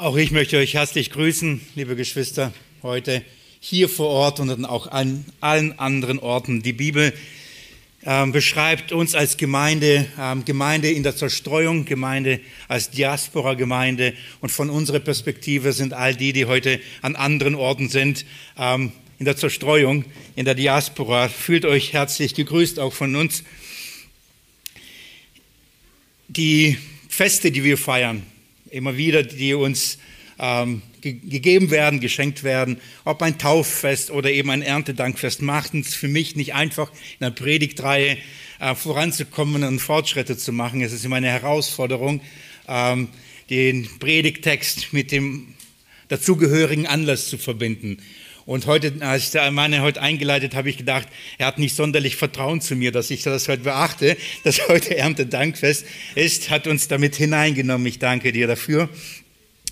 Auch ich möchte euch herzlich grüßen, liebe Geschwister, heute hier vor Ort und auch an allen anderen Orten. Die Bibel ähm, beschreibt uns als Gemeinde, ähm, Gemeinde in der Zerstreuung, Gemeinde als Diaspora-Gemeinde. Und von unserer Perspektive sind all die, die heute an anderen Orten sind, ähm, in der Zerstreuung, in der Diaspora. Fühlt euch herzlich gegrüßt, auch von uns. Die Feste, die wir feiern, immer wieder, die uns ähm, ge gegeben werden, geschenkt werden, ob ein Tauffest oder eben ein Erntedankfest, macht es für mich nicht einfach, in der Predigtreihe äh, voranzukommen und Fortschritte zu machen. Es ist immer eine Herausforderung, ähm, den Predigtext mit dem dazugehörigen Anlass zu verbinden. Und heute, als ich der Mann heute eingeleitet habe, ich gedacht, er hat nicht sonderlich Vertrauen zu mir, dass ich das heute beachte, dass heute Erntedankfest ist, hat uns damit hineingenommen. Ich danke dir dafür.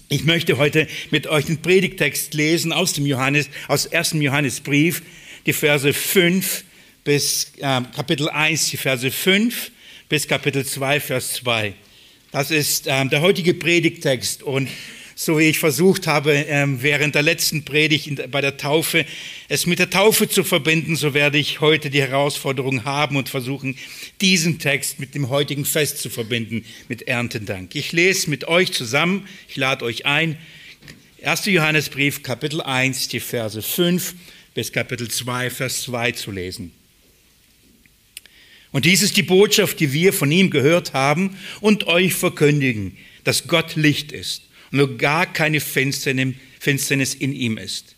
Ich möchte heute mit euch den Predigtext lesen aus dem Johannes, aus 1. Johannesbrief, die Verse 5 bis äh, Kapitel 1, die Verse 5 bis Kapitel 2, Vers 2. Das ist äh, der heutige Predigtext und so wie ich versucht habe, ähm, während der letzten Predigt bei der Taufe, es mit der Taufe zu verbinden, so werde ich heute die Herausforderung haben und versuchen, diesen Text mit dem heutigen Fest zu verbinden, mit Erntendank. Ich lese mit euch zusammen, ich lade euch ein, 1. Johannesbrief, Kapitel 1, die Verse 5 bis Kapitel 2, Vers 2 zu lesen. Und dies ist die Botschaft, die wir von ihm gehört haben und euch verkündigen, dass Gott Licht ist nur gar keine Finsternis in ihm ist.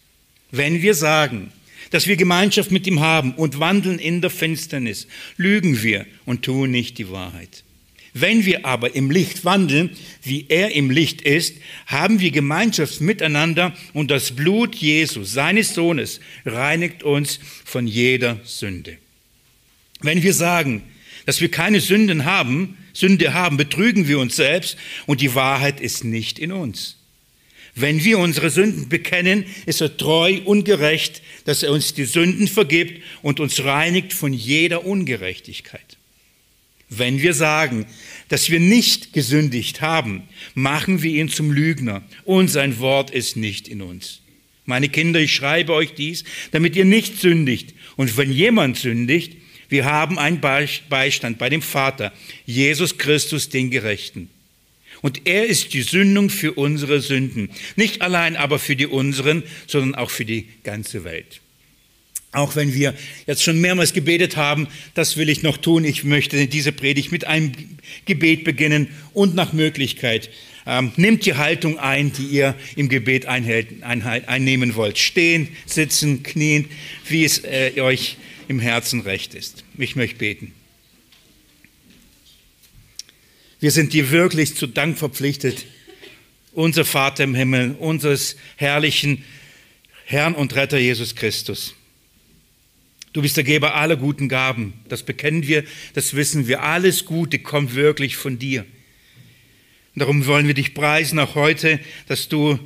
Wenn wir sagen, dass wir Gemeinschaft mit ihm haben und wandeln in der Finsternis, lügen wir und tun nicht die Wahrheit. Wenn wir aber im Licht wandeln, wie er im Licht ist, haben wir Gemeinschaft miteinander und das Blut Jesu, seines Sohnes, reinigt uns von jeder Sünde. Wenn wir sagen, dass wir keine Sünden haben, Sünde haben, betrügen wir uns selbst und die Wahrheit ist nicht in uns. Wenn wir unsere Sünden bekennen, ist er treu und gerecht, dass er uns die Sünden vergibt und uns reinigt von jeder Ungerechtigkeit. Wenn wir sagen, dass wir nicht gesündigt haben, machen wir ihn zum Lügner und sein Wort ist nicht in uns. Meine Kinder, ich schreibe euch dies, damit ihr nicht sündigt. Und wenn jemand sündigt, wir haben einen Beistand bei dem Vater, Jesus Christus, den Gerechten. Und er ist die Sündung für unsere Sünden. Nicht allein aber für die unseren, sondern auch für die ganze Welt. Auch wenn wir jetzt schon mehrmals gebetet haben, das will ich noch tun. Ich möchte diese Predigt mit einem Gebet beginnen und nach Möglichkeit ähm, nehmt die Haltung ein, die ihr im Gebet einnehmen wollt. Stehen, sitzen, knien, wie es äh, euch im Herzen recht ist. Ich möchte beten. Wir sind dir wirklich zu Dank verpflichtet, unser Vater im Himmel, unseres herrlichen Herrn und Retter Jesus Christus. Du bist der Geber aller guten Gaben. Das bekennen wir, das wissen wir. Alles Gute kommt wirklich von dir. Darum wollen wir dich preisen, auch heute, dass du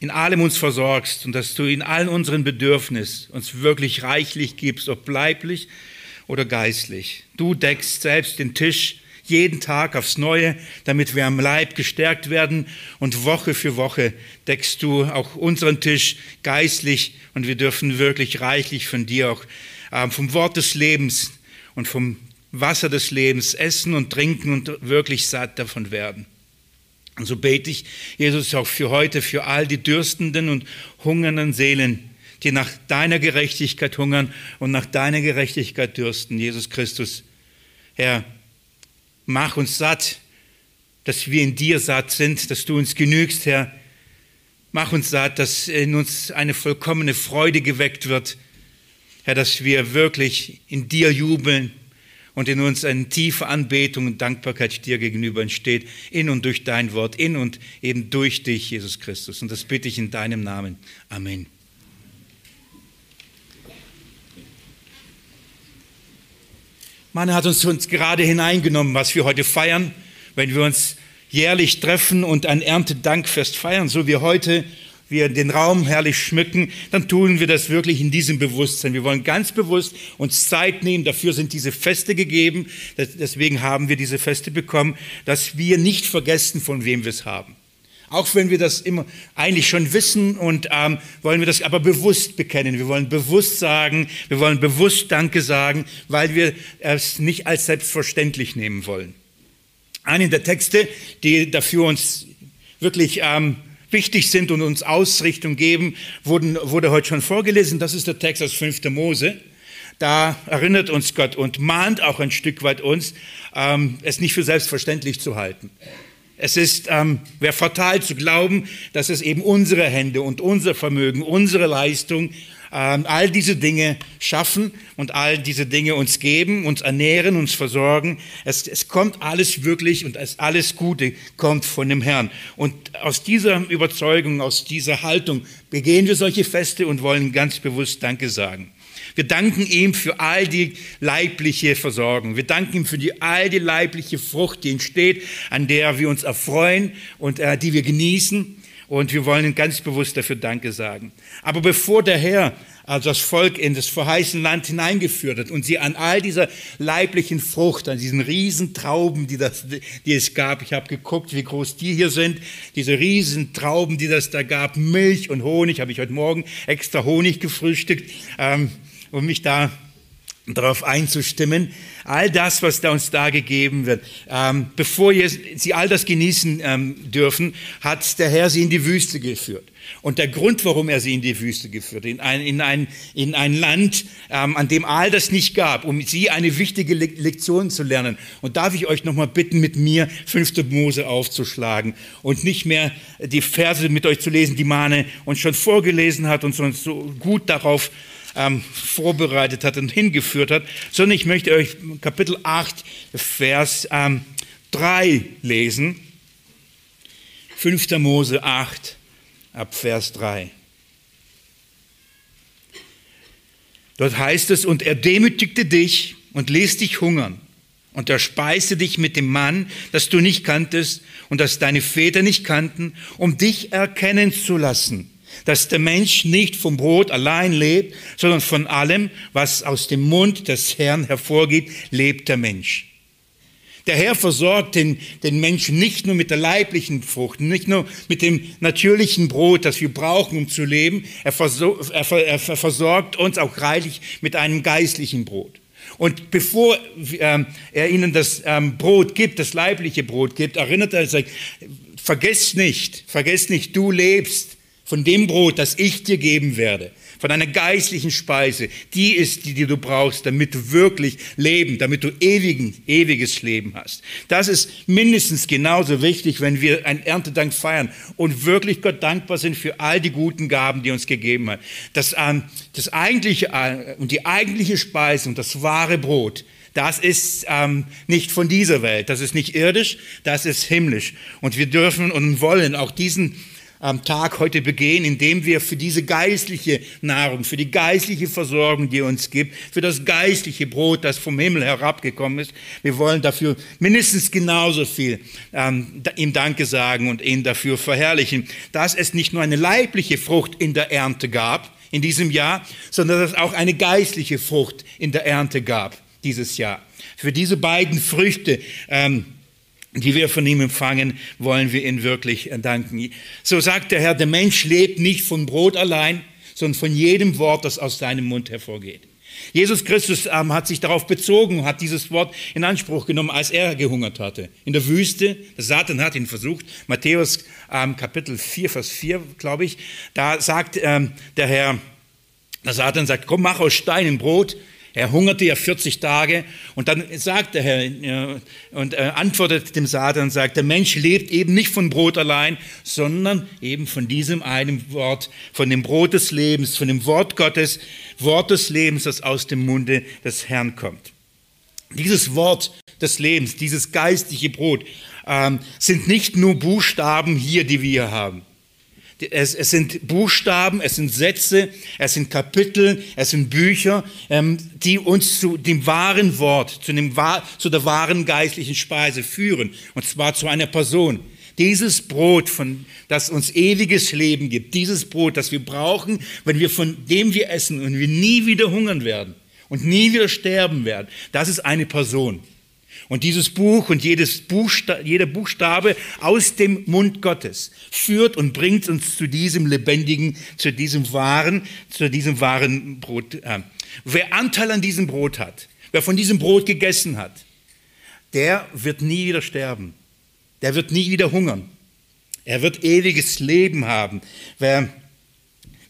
in allem uns versorgst und dass du in allen unseren Bedürfnissen uns wirklich reichlich gibst, ob bleiblich oder geistlich. Du deckst selbst den Tisch jeden Tag aufs Neue, damit wir am Leib gestärkt werden und Woche für Woche deckst du auch unseren Tisch geistlich und wir dürfen wirklich reichlich von dir auch äh, vom Wort des Lebens und vom Wasser des Lebens essen und trinken und wirklich satt davon werden. Und so bete ich, Jesus, auch für heute, für all die dürstenden und hungernden Seelen, die nach deiner Gerechtigkeit hungern und nach deiner Gerechtigkeit dürsten. Jesus Christus, Herr, mach uns satt, dass wir in dir satt sind, dass du uns genügst, Herr. Mach uns satt, dass in uns eine vollkommene Freude geweckt wird, Herr, dass wir wirklich in dir jubeln, und in uns eine tiefe Anbetung und Dankbarkeit dir gegenüber entsteht, in und durch dein Wort, in und eben durch dich, Jesus Christus. Und das bitte ich in deinem Namen. Amen. Man hat uns, uns gerade hineingenommen, was wir heute feiern, wenn wir uns jährlich treffen und ein Erntedankfest feiern, so wie heute wir den Raum herrlich schmücken, dann tun wir das wirklich in diesem Bewusstsein. Wir wollen ganz bewusst uns Zeit nehmen. Dafür sind diese Feste gegeben. Deswegen haben wir diese Feste bekommen, dass wir nicht vergessen, von wem wir es haben. Auch wenn wir das immer eigentlich schon wissen und ähm, wollen wir das aber bewusst bekennen. Wir wollen bewusst sagen, wir wollen bewusst Danke sagen, weil wir es nicht als selbstverständlich nehmen wollen. Einer der Texte, die dafür uns wirklich ähm, wichtig sind und uns Ausrichtung geben, wurden, wurde heute schon vorgelesen. Das ist der Text aus 5. Mose. Da erinnert uns Gott und mahnt auch ein Stück weit uns, ähm, es nicht für selbstverständlich zu halten. Es ist, ähm, wäre fatal zu glauben, dass es eben unsere Hände und unser Vermögen, unsere Leistung all diese Dinge schaffen und all diese Dinge uns geben, uns ernähren, uns versorgen. Es, es kommt alles wirklich und alles Gute kommt von dem Herrn. Und aus dieser Überzeugung, aus dieser Haltung begehen wir solche Feste und wollen ganz bewusst Danke sagen. Wir danken ihm für all die leibliche Versorgung. Wir danken ihm für die, all die leibliche Frucht, die entsteht, an der wir uns erfreuen und äh, die wir genießen. Und wir wollen ganz bewusst dafür Danke sagen. Aber bevor der Herr also das Volk in das verheißene Land hineingeführt hat und sie an all dieser leiblichen Frucht, an diesen riesen Trauben, die, das, die es gab, ich habe geguckt, wie groß die hier sind, diese riesen Trauben, die das da gab, Milch und Honig, habe ich heute Morgen extra Honig gefrühstückt, ähm, um mich da darauf einzustimmen. All das, was da uns da gegeben wird, ähm, bevor sie all das genießen ähm, dürfen, hat der Herr sie in die Wüste geführt. Und der Grund, warum er sie in die Wüste geführt, in ein, in ein, in ein Land, ähm, an dem all das nicht gab, um sie eine wichtige Le Lektion zu lernen. Und darf ich euch nochmal bitten, mit mir 5. Mose aufzuschlagen und nicht mehr die Verse mit euch zu lesen, die Mane uns schon vorgelesen hat und uns so gut darauf ähm, vorbereitet hat und hingeführt hat, sondern ich möchte euch Kapitel 8, Vers ähm, 3 lesen. 5. Mose 8, ab Vers 3. Dort heißt es, und er demütigte dich und ließ dich hungern und er speiste dich mit dem Mann, das du nicht kanntest und das deine Väter nicht kannten, um dich erkennen zu lassen, dass der Mensch nicht vom Brot allein lebt, sondern von allem, was aus dem Mund des Herrn hervorgeht, lebt der Mensch. Der Herr versorgt den, den Menschen nicht nur mit der leiblichen Frucht, nicht nur mit dem natürlichen Brot, das wir brauchen, um zu leben. Er, versorgt, er, er versorgt uns auch reichlich mit einem geistlichen Brot. Und bevor ähm, er ihnen das ähm, Brot gibt, das leibliche Brot gibt, erinnert er sich, vergesst nicht, vergesst nicht, du lebst von dem Brot, das ich dir geben werde, von einer geistlichen Speise, die ist die, die du brauchst, damit du wirklich leben, damit du ewigen, ewiges Leben hast. Das ist mindestens genauso wichtig, wenn wir ein Erntedank feiern und wirklich Gott dankbar sind für all die guten Gaben, die uns gegeben hat. Das, ähm, das eigentliche äh, und die eigentliche Speise und das wahre Brot, das ist ähm, nicht von dieser Welt, das ist nicht irdisch, das ist himmlisch. Und wir dürfen und wollen auch diesen am Tag heute begehen, indem wir für diese geistliche Nahrung, für die geistliche Versorgung, die uns gibt, für das geistliche Brot, das vom Himmel herabgekommen ist, wir wollen dafür mindestens genauso viel ähm, ihm Danke sagen und ihn dafür verherrlichen, dass es nicht nur eine leibliche Frucht in der Ernte gab in diesem Jahr, sondern dass es auch eine geistliche Frucht in der Ernte gab dieses Jahr. Für diese beiden Früchte ähm, die wir von ihm empfangen, wollen wir ihn wirklich danken. So sagt der Herr, der Mensch lebt nicht von Brot allein, sondern von jedem Wort, das aus seinem Mund hervorgeht. Jesus Christus ähm, hat sich darauf bezogen, hat dieses Wort in Anspruch genommen, als er gehungert hatte. In der Wüste, Satan hat ihn versucht, Matthäus ähm, Kapitel 4, Vers 4, glaube ich, da sagt ähm, der Herr, der Satan sagt, komm, mach aus Steinen Brot. Er hungerte ja 40 Tage und dann sagt der Herr und äh, antwortet dem Satan und sagt, der Mensch lebt eben nicht von Brot allein, sondern eben von diesem einen Wort, von dem Brot des Lebens, von dem Wort Gottes, Wort des Lebens, das aus dem Munde des Herrn kommt. Dieses Wort des Lebens, dieses geistliche Brot, ähm, sind nicht nur Buchstaben hier, die wir haben. Es, es, sind Buchstaben, es sind Sätze, es sind Kapitel, es sind Bücher, ähm, die uns zu dem wahren Wort, zu, dem, zu der wahren geistlichen Speise führen. Und zwar zu einer Person, Dieses Brot, von, das uns ewiges Leben gibt, dieses Brot, das wir brauchen, wenn wir von dem wir essen und wir nie wieder hungern werden und nie wieder sterben werden, das ist eine Person. Und dieses Buch und jedes Buchsta jeder Buchstabe aus dem Mund Gottes führt und bringt uns zu diesem lebendigen, zu diesem wahren, zu diesem wahren Brot. Äh. Wer Anteil an diesem Brot hat, wer von diesem Brot gegessen hat, der wird nie wieder sterben. Der wird nie wieder hungern. Er wird ewiges Leben haben. Wer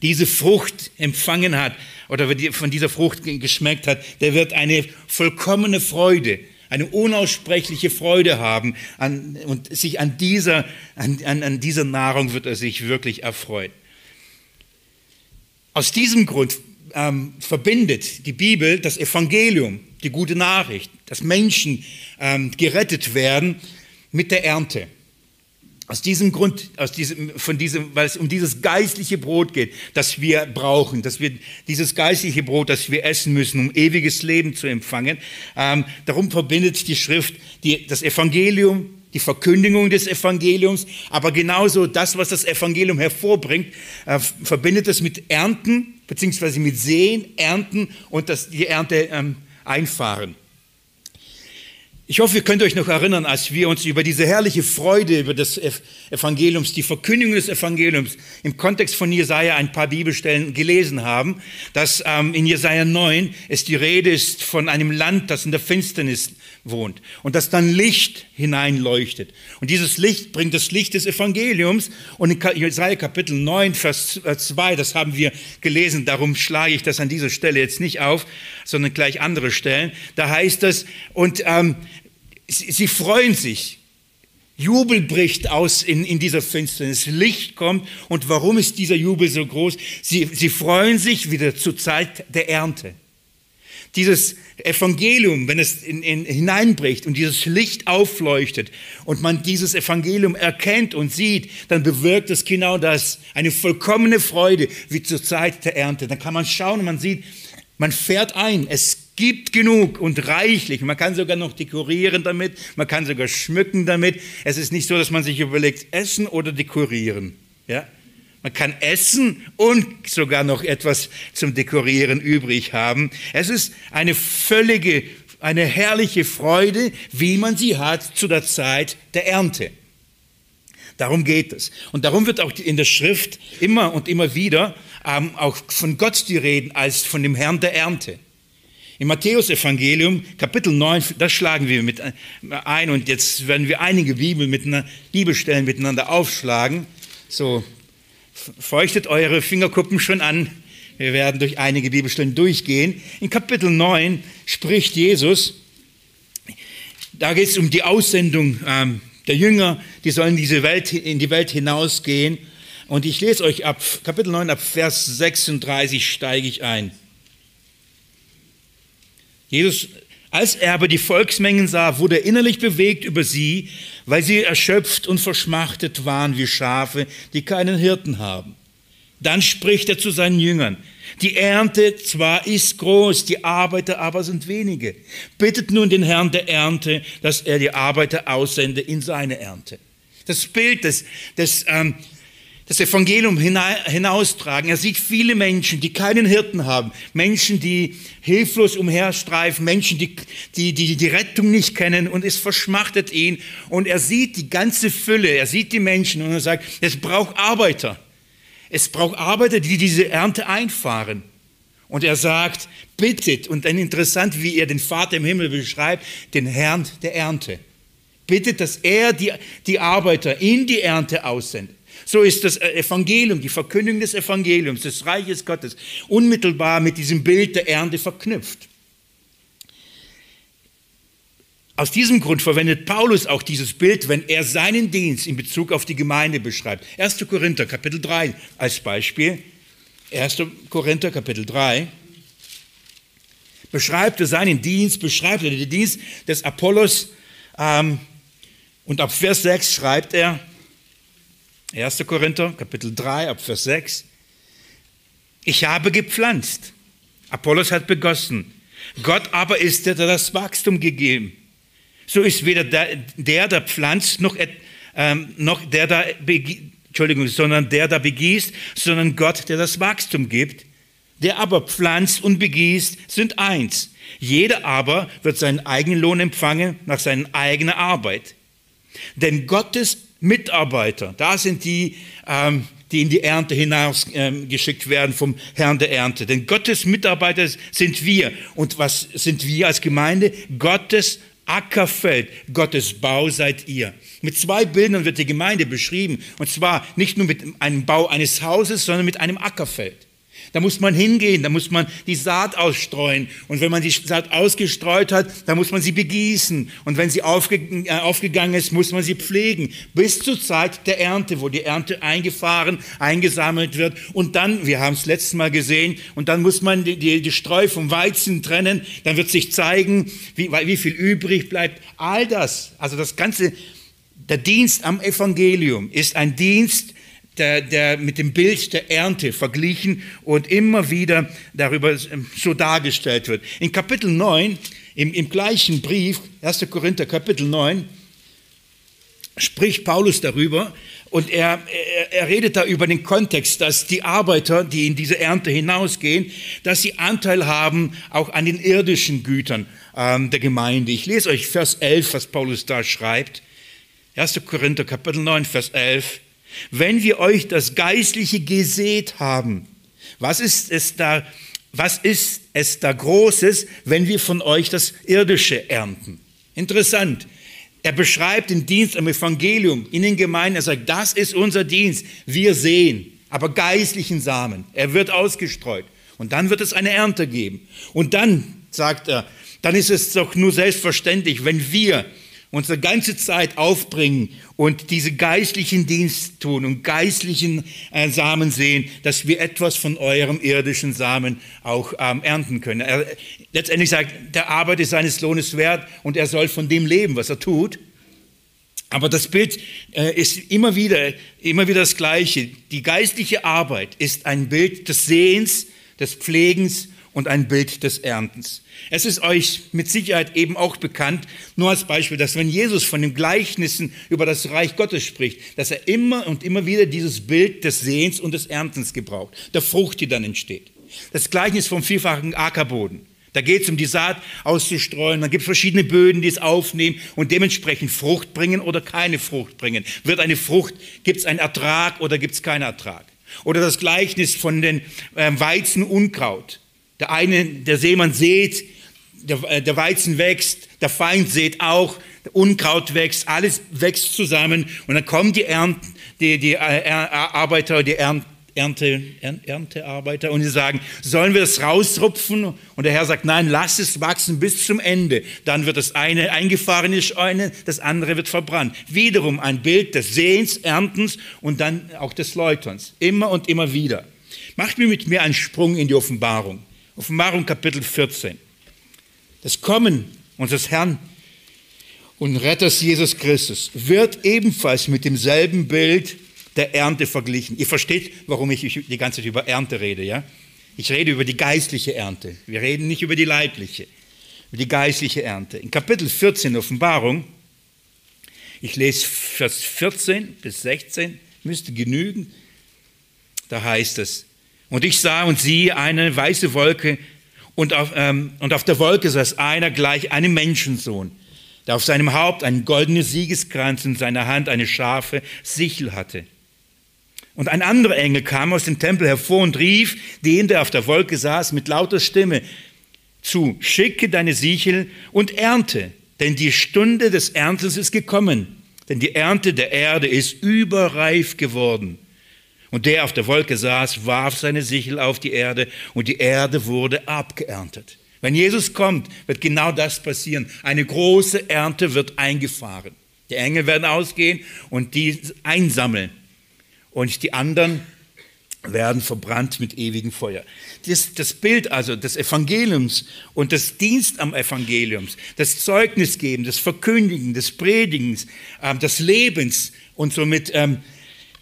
diese Frucht empfangen hat oder von dieser Frucht geschmeckt hat, der wird eine vollkommene Freude eine unaussprechliche Freude haben an, und sich an dieser, an, an, an dieser Nahrung wird er sich wirklich erfreuen. Aus diesem Grund ähm, verbindet die Bibel das Evangelium, die gute Nachricht, dass Menschen ähm, gerettet werden mit der Ernte. Aus diesem Grund, aus diesem, von diesem, weil es um dieses geistliche Brot geht, das wir brauchen, dass wir dieses geistliche Brot, das wir essen müssen, um ewiges Leben zu empfangen. Ähm, darum verbindet die Schrift die, das Evangelium, die Verkündigung des Evangeliums, aber genauso das, was das Evangelium hervorbringt, äh, verbindet es mit Ernten, beziehungsweise mit Sehen, Ernten und das, die Ernte ähm, einfahren. Ich hoffe, ihr könnt euch noch erinnern, als wir uns über diese herrliche Freude über das Evangeliums, die Verkündigung des Evangeliums im Kontext von Jesaja ein paar Bibelstellen gelesen haben, dass ähm, in Jesaja 9 es die Rede ist von einem Land, das in der Finsternis wohnt und das dann Licht hineinleuchtet. Und dieses Licht bringt das Licht des Evangeliums und in Jesaja Kapitel 9, Vers 2, das haben wir gelesen, darum schlage ich das an dieser Stelle jetzt nicht auf, sondern gleich andere Stellen. Da heißt es, und ähm, sie, sie freuen sich. Jubel bricht aus in, in dieser Finsternis. Licht kommt. Und warum ist dieser Jubel so groß? Sie, sie freuen sich wieder zur Zeit der Ernte. Dieses Evangelium, wenn es in, in, hineinbricht und dieses Licht aufleuchtet und man dieses Evangelium erkennt und sieht, dann bewirkt es genau das. Eine vollkommene Freude wie zur Zeit der Ernte. Dann kann man schauen und man sieht, man fährt ein. Es gibt genug und reichlich. Man kann sogar noch dekorieren damit, man kann sogar schmücken damit. Es ist nicht so, dass man sich überlegt, essen oder dekorieren. Ja? Man kann essen und sogar noch etwas zum Dekorieren übrig haben. Es ist eine völlige, eine herrliche Freude, wie man sie hat zu der Zeit der Ernte. Darum geht es. Und darum wird auch in der Schrift immer und immer wieder ähm, auch von Gott die Reden als von dem Herrn der Ernte. Im Matthäusevangelium, Kapitel 9, das schlagen wir mit ein und jetzt werden wir einige Bibel miteinander, Bibelstellen miteinander aufschlagen. So, feuchtet eure Fingerkuppen schon an. Wir werden durch einige Bibelstellen durchgehen. In Kapitel 9 spricht Jesus, da geht es um die Aussendung ähm, der Jünger, die sollen diese Welt, in die Welt hinausgehen. Und ich lese euch ab Kapitel 9, ab Vers 36 steige ich ein. Jesus, als er aber die Volksmengen sah, wurde er innerlich bewegt über sie, weil sie erschöpft und verschmachtet waren wie Schafe, die keinen Hirten haben. Dann spricht er zu seinen Jüngern, die Ernte zwar ist groß, die Arbeiter aber sind wenige. Bittet nun den Herrn der Ernte, dass er die Arbeiter aussende in seine Ernte. Das Bild des, des ähm, das Evangelium hinaustragen. Er sieht viele Menschen, die keinen Hirten haben, Menschen, die hilflos umherstreifen, Menschen, die, die die, die Rettung nicht kennen und es verschmachtet ihn. Und er sieht die ganze Fülle, er sieht die Menschen und er sagt, es braucht Arbeiter. Es braucht Arbeiter, die diese Ernte einfahren. Und er sagt, bittet, und dann interessant, wie er den Vater im Himmel beschreibt, den Herrn der Ernte. Bittet, dass er die, die Arbeiter in die Ernte aussendet. So ist das Evangelium, die Verkündigung des Evangeliums, des Reiches Gottes, unmittelbar mit diesem Bild der Ernte verknüpft. Aus diesem Grund verwendet Paulus auch dieses Bild, wenn er seinen Dienst in Bezug auf die Gemeinde beschreibt. 1. Korinther Kapitel 3 als Beispiel. 1. Korinther Kapitel 3 beschreibt er seinen Dienst, beschreibt er den Dienst des Apollos ähm, und ab Vers 6 schreibt er, 1. Korinther, Kapitel 3, ab Vers 6. Ich habe gepflanzt, Apollos hat begossen, Gott aber ist der, der das Wachstum gegeben. So ist weder der, der, der pflanzt, noch, ähm, noch der da, Entschuldigung, sondern der da begießt, sondern Gott, der das Wachstum gibt. Der aber pflanzt und begießt, sind eins. Jeder aber wird seinen eigenen Lohn empfangen nach seiner eigenen Arbeit. Denn Gottes Mitarbeiter, da sind die, ähm, die in die Ernte hinausgeschickt ähm, werden vom Herrn der Ernte. Denn Gottes Mitarbeiter sind wir. Und was sind wir als Gemeinde? Gottes Ackerfeld, Gottes Bau seid ihr. Mit zwei Bildern wird die Gemeinde beschrieben. Und zwar nicht nur mit einem Bau eines Hauses, sondern mit einem Ackerfeld. Da muss man hingehen, da muss man die Saat ausstreuen. Und wenn man die Saat ausgestreut hat, dann muss man sie begießen. Und wenn sie aufge äh, aufgegangen ist, muss man sie pflegen. Bis zur Zeit der Ernte, wo die Ernte eingefahren, eingesammelt wird. Und dann, wir haben es letztes Mal gesehen, und dann muss man die, die, die Streu vom Weizen trennen. Dann wird sich zeigen, wie, wie viel übrig bleibt. All das, also das ganze, der Dienst am Evangelium ist ein Dienst, der, der mit dem Bild der Ernte verglichen und immer wieder darüber ähm, so dargestellt wird. In Kapitel 9, im, im gleichen Brief, 1. Korinther Kapitel 9, spricht Paulus darüber und er, er, er, redet da über den Kontext, dass die Arbeiter, die in diese Ernte hinausgehen, dass sie Anteil haben auch an den irdischen Gütern ähm, der Gemeinde. Ich lese euch Vers 11, was Paulus da schreibt. 1. Korinther Kapitel 9, Vers 11. Wenn wir euch das Geistliche gesät haben, was ist es da, was ist es da Großes, wenn wir von euch das Irdische ernten? Interessant. Er beschreibt den Dienst am Evangelium in den Gemeinden. Er sagt, das ist unser Dienst. Wir sehen, aber geistlichen Samen. Er wird ausgestreut. Und dann wird es eine Ernte geben. Und dann, sagt er, dann ist es doch nur selbstverständlich, wenn wir unsere ganze Zeit aufbringen und diese geistlichen Dienst tun und geistlichen äh, Samen sehen, dass wir etwas von eurem irdischen Samen auch ähm, ernten können. Er letztendlich sagt, der Arbeit ist seines Lohnes wert und er soll von dem leben, was er tut. Aber das Bild äh, ist immer wieder, immer wieder das Gleiche. Die geistliche Arbeit ist ein Bild des Sehens, des Pflegens und ein Bild des Erntens. Es ist euch mit Sicherheit eben auch bekannt, nur als Beispiel, dass wenn Jesus von den Gleichnissen über das Reich Gottes spricht, dass er immer und immer wieder dieses Bild des Sehens und des Erntens gebraucht, der Frucht, die dann entsteht. Das Gleichnis vom vielfachen Ackerboden. Da geht es um die Saat auszustreuen. Dann gibt es verschiedene Böden, die es aufnehmen und dementsprechend Frucht bringen oder keine Frucht bringen. Wird eine Frucht, gibt es einen Ertrag oder gibt es keinen Ertrag? Oder das Gleichnis von den äh, Weizen Unkraut. Der eine, der Seemann sät, der, äh, der Weizen wächst, der Feind sät auch, der Unkraut wächst, alles wächst zusammen und dann kommen die, Ernte, die, die äh, Arbeiter, die Ernte, Ernte, Erntearbeiter und sie sagen, sollen wir das rausrupfen? Und der Herr sagt, nein, lass es wachsen bis zum Ende. Dann wird das eine eingefahrene Scheune, das andere wird verbrannt. Wiederum ein Bild des Sehens, Erntens und dann auch des Läuterns. Immer und immer wieder. Macht mir mit mir einen Sprung in die Offenbarung. Offenbarung Kapitel 14. Das Kommen unseres Herrn und Retters Jesus Christus wird ebenfalls mit demselben Bild der Ernte verglichen. Ihr versteht, warum ich die ganze Zeit über Ernte rede, ja? Ich rede über die geistliche Ernte. Wir reden nicht über die leibliche, über die geistliche Ernte. In Kapitel 14 Offenbarung, ich lese Vers 14 bis 16, müsste genügen. Da heißt es, und ich sah und siehe eine weiße Wolke und auf, ähm, und auf der Wolke saß einer gleich einem Menschensohn, der auf seinem Haupt einen goldenen Siegeskranz in seiner Hand eine scharfe Sichel hatte. Und ein anderer Engel kam aus dem Tempel hervor und rief den, der auf der Wolke saß, mit lauter Stimme zu, schicke deine Sichel und ernte, denn die Stunde des Erntens ist gekommen, denn die Ernte der Erde ist überreif geworden. Und der auf der Wolke saß, warf seine Sichel auf die Erde und die Erde wurde abgeerntet. Wenn Jesus kommt, wird genau das passieren. Eine große Ernte wird eingefahren. Die Engel werden ausgehen und die einsammeln. Und die anderen werden verbrannt mit ewigem Feuer. Das, das, Bild also des Evangeliums und des Dienst am Evangeliums, das Zeugnisgeben, das Verkündigen, des Predigens, äh, des Lebens und somit ähm,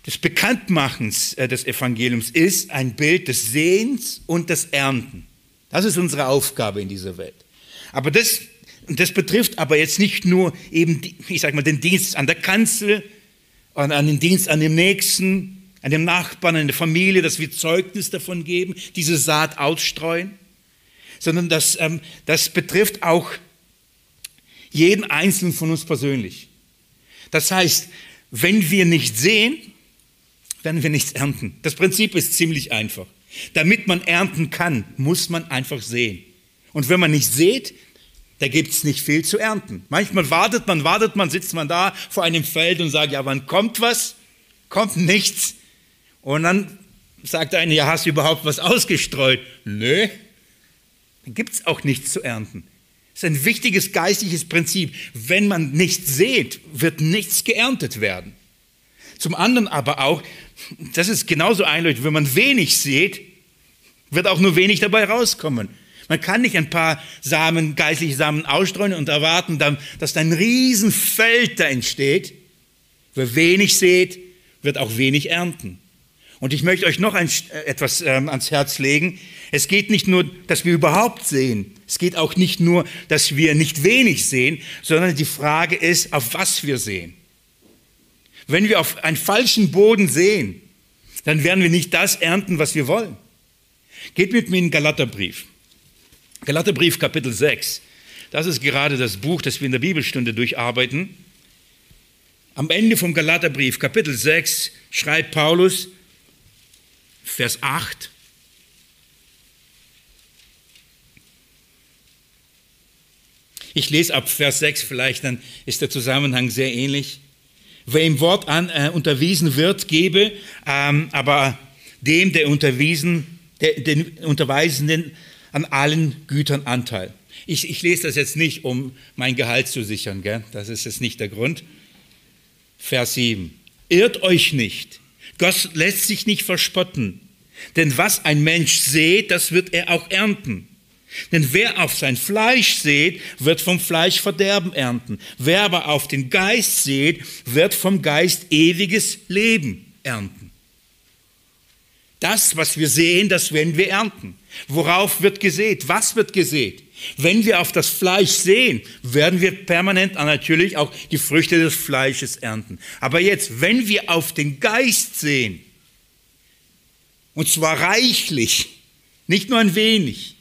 des Bekanntmachens äh, des Evangeliums ist ein Bild des Sehens und des Ernten. Das ist unsere Aufgabe in dieser Welt. Aber das, das betrifft aber jetzt nicht nur eben, ich sag mal, den Dienst an der Kanzel, an, an den Dienst an dem Nächsten, an dem Nachbarn, an der Familie, dass wir Zeugnis davon geben, diese Saat ausstreuen, sondern das, ähm, das betrifft auch jeden Einzelnen von uns persönlich. Das heißt, wenn wir nicht sehen, werden wir nichts ernten. Das Prinzip ist ziemlich einfach. Damit man ernten kann, muss man einfach sehen. Und wenn man nicht sieht, da gibt es nicht viel zu ernten. Manchmal wartet man, wartet man, sitzt man da vor einem Feld und sagt, ja, wann kommt was? Kommt nichts. Und dann sagt einer, ja, hast du überhaupt was ausgestreut? Nö. Dann gibt es auch nichts zu ernten. Das ist ein wichtiges geistliches Prinzip. Wenn man nichts sieht, wird nichts geerntet werden. Zum anderen aber auch, das ist genauso einleuchtend, wenn man wenig sieht, wird auch nur wenig dabei rauskommen. Man kann nicht ein paar Samen, geistliche Samen ausstreuen und erwarten, dass ein Riesenfeld da entsteht. Wer wenig sät, wird auch wenig ernten. Und ich möchte euch noch ein, etwas ähm, ans Herz legen. Es geht nicht nur, dass wir überhaupt sehen. Es geht auch nicht nur, dass wir nicht wenig sehen, sondern die Frage ist, auf was wir sehen. Wenn wir auf einen falschen Boden sehen, dann werden wir nicht das ernten, was wir wollen. Geht mit mir in den Galaterbrief. Galaterbrief Kapitel 6. Das ist gerade das Buch, das wir in der Bibelstunde durcharbeiten. Am Ende vom Galaterbrief Kapitel 6 schreibt Paulus, Vers 8, Ich lese ab Vers 6 vielleicht, dann ist der Zusammenhang sehr ähnlich. Wer im Wort an, äh, unterwiesen wird, gebe, ähm, aber dem, der unterwiesen, der, den Unterweisenden an allen Gütern Anteil. Ich, ich, lese das jetzt nicht, um mein Gehalt zu sichern, gell? das ist jetzt nicht der Grund. Vers 7. Irrt euch nicht, Gott lässt sich nicht verspotten, denn was ein Mensch sät, das wird er auch ernten. Denn wer auf sein Fleisch sät, wird vom Fleisch Verderben ernten. Wer aber auf den Geist sät, wird vom Geist ewiges Leben ernten. Das, was wir sehen, das werden wir ernten. Worauf wird gesät? Was wird gesät? Wenn wir auf das Fleisch sehen, werden wir permanent natürlich auch die Früchte des Fleisches ernten. Aber jetzt, wenn wir auf den Geist sehen, und zwar reichlich, nicht nur ein wenig,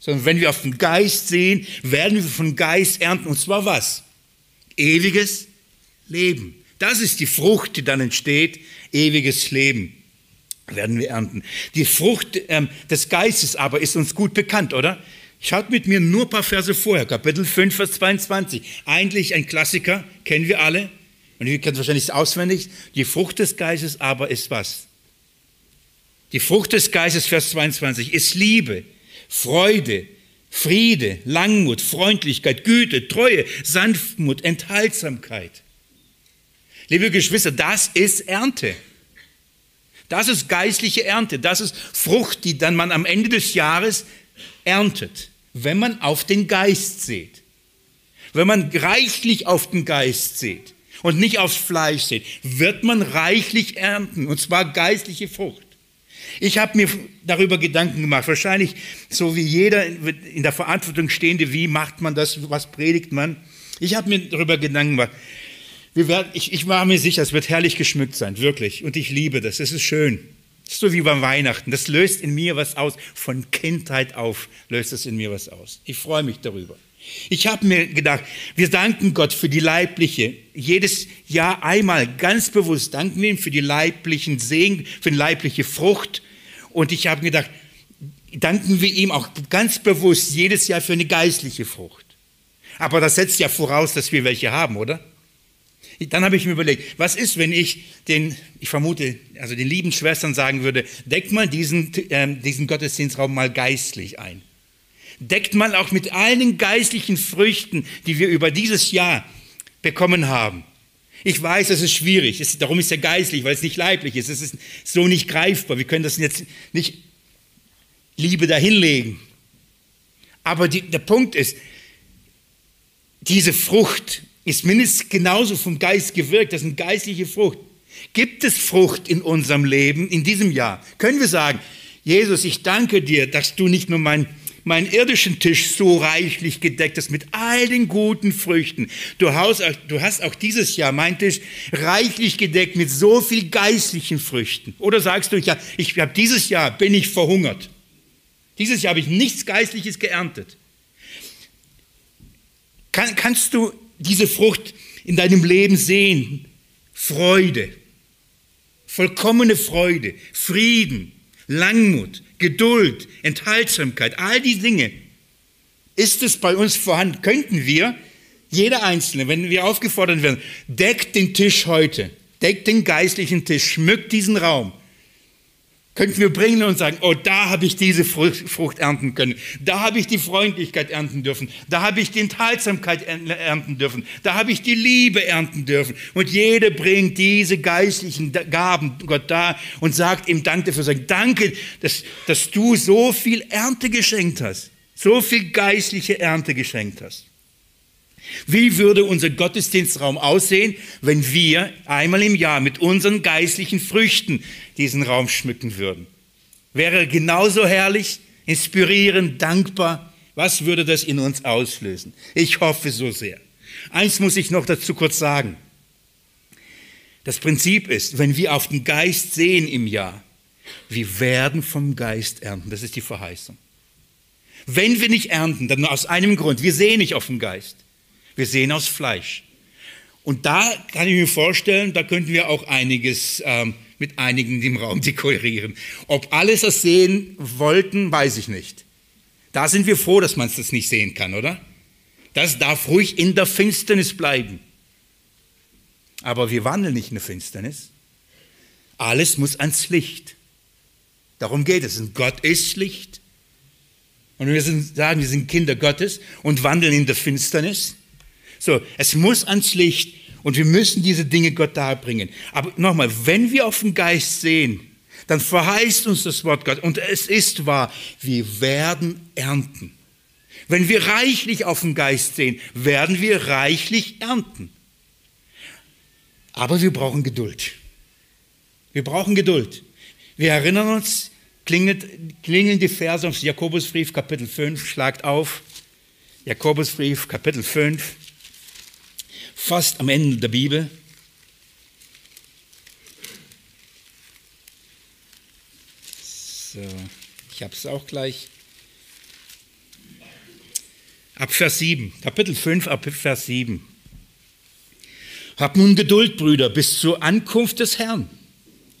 sondern wenn wir auf den Geist sehen, werden wir von Geist ernten. Und zwar was? Ewiges Leben. Das ist die Frucht, die dann entsteht, ewiges Leben werden wir ernten. Die Frucht ähm, des Geistes aber ist uns gut bekannt, oder? Schaut mit mir nur ein paar Verse vorher, Kapitel 5, Vers 22. Eigentlich ein Klassiker, kennen wir alle. Und ihr kennt wahrscheinlich auswendig. Die Frucht des Geistes aber ist was? Die Frucht des Geistes, Vers 22, ist Liebe, Freude, Friede, Langmut, Freundlichkeit, Güte, Treue, Sanftmut, Enthaltsamkeit. Liebe Geschwister, das ist Ernte. Das ist geistliche Ernte. Das ist Frucht, die dann man am Ende des Jahres erntet, wenn man auf den Geist sieht. Wenn man reichlich auf den Geist sieht und nicht aufs Fleisch sieht, wird man reichlich ernten, und zwar geistliche Frucht. Ich habe mir darüber Gedanken gemacht, wahrscheinlich so wie jeder in der Verantwortung stehende, wie macht man das, was predigt man. Ich habe mir darüber Gedanken gemacht, werden, ich, ich war mir sicher, es wird herrlich geschmückt sein, wirklich. Und ich liebe das. Es ist schön. Es ist so wie beim Weihnachten. Das löst in mir was aus. Von Kindheit auf löst es in mir was aus. Ich freue mich darüber. Ich habe mir gedacht, wir danken Gott für die leibliche, jedes Jahr einmal ganz bewusst danken wir ihm für die leiblichen Segen, für die leibliche Frucht. Und ich habe gedacht, danken wir ihm auch ganz bewusst jedes Jahr für eine geistliche Frucht. Aber das setzt ja voraus, dass wir welche haben, oder? Dann habe ich mir überlegt, was ist, wenn ich den, ich vermute, also den lieben Schwestern sagen würde, deckt mal diesen, äh, diesen Gottesdienstraum mal geistlich ein. Deckt mal auch mit allen geistlichen Früchten, die wir über dieses Jahr bekommen haben. Ich weiß, es ist schwierig. Es, darum ist er geistlich, weil es nicht leiblich ist. Es ist so nicht greifbar. Wir können das jetzt nicht Liebe dahinlegen. Aber die, der Punkt ist, diese Frucht ist mindestens genauso vom Geist gewirkt. Das ist eine geistliche Frucht. Gibt es Frucht in unserem Leben in diesem Jahr? Können wir sagen, Jesus, ich danke dir, dass du nicht nur mein, meinen irdischen Tisch so reichlich gedeckt ist mit all den guten Früchten. Du hast, du hast auch dieses Jahr mein Tisch reichlich gedeckt mit so viel geistlichen Früchten. Oder sagst du, ja, ich habe dieses Jahr bin ich verhungert. Dieses Jahr habe ich nichts Geistliches geerntet. Kann, kannst du diese Frucht in deinem Leben sehen? Freude, vollkommene Freude, Frieden, Langmut, Geduld, Enthaltsamkeit, all die Dinge. Ist es bei uns vorhanden? Könnten wir, jeder Einzelne, wenn wir aufgefordert werden, deckt den Tisch heute, deckt den geistlichen Tisch, schmückt diesen Raum könnten wir bringen und sagen, oh, da habe ich diese Frucht ernten können, da habe ich die Freundlichkeit ernten dürfen, da habe ich die Enthaltsamkeit ernten dürfen, da habe ich die Liebe ernten dürfen. Und jeder bringt diese geistlichen Gaben Gott da und sagt ihm Dank dafür, sagt, danke, dass, dass du so viel Ernte geschenkt hast, so viel geistliche Ernte geschenkt hast. Wie würde unser Gottesdienstraum aussehen, wenn wir einmal im Jahr mit unseren geistlichen Früchten diesen Raum schmücken würden? Wäre genauso herrlich, inspirierend, dankbar? Was würde das in uns auslösen? Ich hoffe so sehr. Eins muss ich noch dazu kurz sagen. Das Prinzip ist, wenn wir auf den Geist sehen im Jahr, wir werden vom Geist ernten. Das ist die Verheißung. Wenn wir nicht ernten, dann nur aus einem Grund. Wir sehen nicht auf den Geist. Wir sehen aus Fleisch. Und da kann ich mir vorstellen, da könnten wir auch einiges ähm, mit einigen im Raum dekorieren. Ob alles das sehen wollten, weiß ich nicht. Da sind wir froh, dass man das nicht sehen kann, oder? Das darf ruhig in der Finsternis bleiben. Aber wir wandeln nicht in der Finsternis. Alles muss ans Licht. Darum geht es. Und Gott ist Licht. Und wir sind, sagen, wir sind Kinder Gottes und wandeln in der Finsternis. So, es muss ans Licht und wir müssen diese Dinge Gott darbringen. Aber nochmal, wenn wir auf den Geist sehen, dann verheißt uns das Wort Gott und es ist wahr, wir werden ernten. Wenn wir reichlich auf den Geist sehen, werden wir reichlich ernten. Aber wir brauchen Geduld. Wir brauchen Geduld. Wir erinnern uns, klingelt, klingeln die Verse aus Jakobusbrief Kapitel 5, schlagt auf. Jakobusbrief Kapitel 5 fast am Ende der Bibel. So, ich habe es auch gleich. Ab Vers 7, Kapitel 5, ab Vers 7. Habt nun Geduld, Brüder, bis zur Ankunft des Herrn.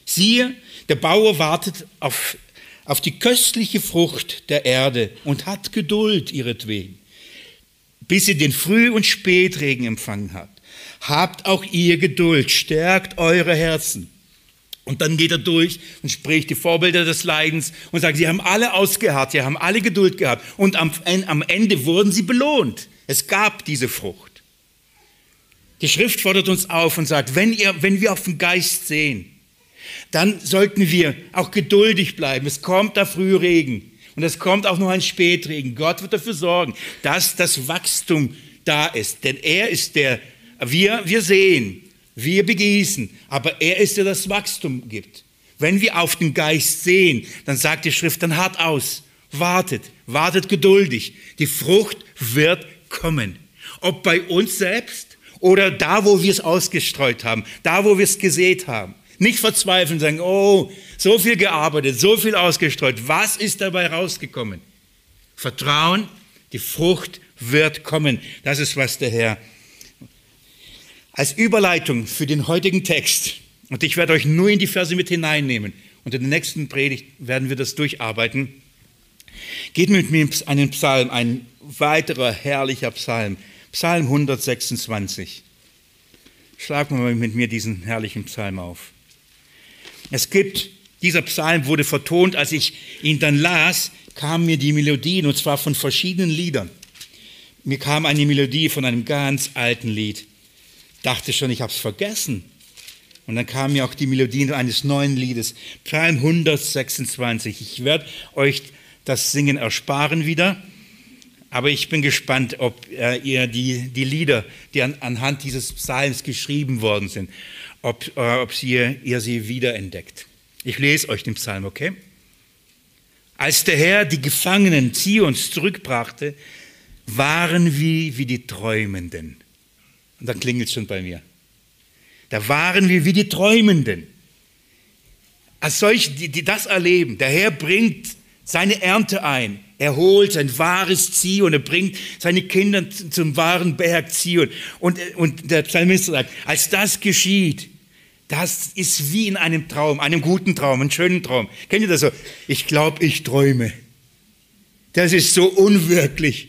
Siehe, der Bauer wartet auf, auf die köstliche Frucht der Erde und hat Geduld ihretwegen bis ihr den Früh- und Spätregen empfangen habt. Habt auch ihr Geduld, stärkt eure Herzen. Und dann geht er durch und spricht die Vorbilder des Leidens und sagt, sie haben alle ausgeharrt, sie haben alle Geduld gehabt und am, am Ende wurden sie belohnt. Es gab diese Frucht. Die Schrift fordert uns auf und sagt, wenn, ihr, wenn wir auf den Geist sehen, dann sollten wir auch geduldig bleiben. Es kommt da früh Regen. Und es kommt auch noch ein Spätregen. Gott wird dafür sorgen, dass das Wachstum da ist. Denn er ist der, wir, wir sehen, wir begießen, aber er ist der, der das Wachstum gibt. Wenn wir auf den Geist sehen, dann sagt die Schrift dann hart aus. Wartet, wartet geduldig. Die Frucht wird kommen. Ob bei uns selbst oder da, wo wir es ausgestreut haben, da, wo wir es gesät haben. Nicht verzweifeln sagen, oh, so viel gearbeitet, so viel ausgestreut. Was ist dabei rausgekommen? Vertrauen, die Frucht wird kommen. Das ist, was der Herr als Überleitung für den heutigen Text, und ich werde euch nur in die Verse mit hineinnehmen, und in der nächsten Predigt werden wir das durcharbeiten, geht mit mir einen Psalm, ein weiterer herrlicher Psalm, Psalm 126. Schlag mal mit mir diesen herrlichen Psalm auf. Es gibt, dieser Psalm wurde vertont, als ich ihn dann las, kamen mir die Melodien, und zwar von verschiedenen Liedern. Mir kam eine Melodie von einem ganz alten Lied. Dachte schon, ich habe es vergessen. Und dann kam mir auch die Melodie eines neuen Liedes, Psalm 126. Ich werde euch das Singen ersparen wieder, aber ich bin gespannt, ob äh, ihr die, die Lieder, die an, anhand dieses Psalms geschrieben worden sind, ob, äh, ob ihr, ihr sie wiederentdeckt. Ich lese euch den Psalm, okay? Als der Herr die Gefangenen Zions zurückbrachte, waren wir wie die Träumenden. Und dann klingelt es schon bei mir. Da waren wir wie die Träumenden. Als solche, die, die das erleben, der Herr bringt seine Ernte ein. Er holt sein wahres Zion, er bringt seine Kinder zum wahren Berg Zion. Und, und der Psalmist sagt, als das geschieht, das ist wie in einem Traum, einem guten Traum, einem schönen Traum. Kennt ihr das so? Ich glaube, ich träume. Das ist so unwirklich.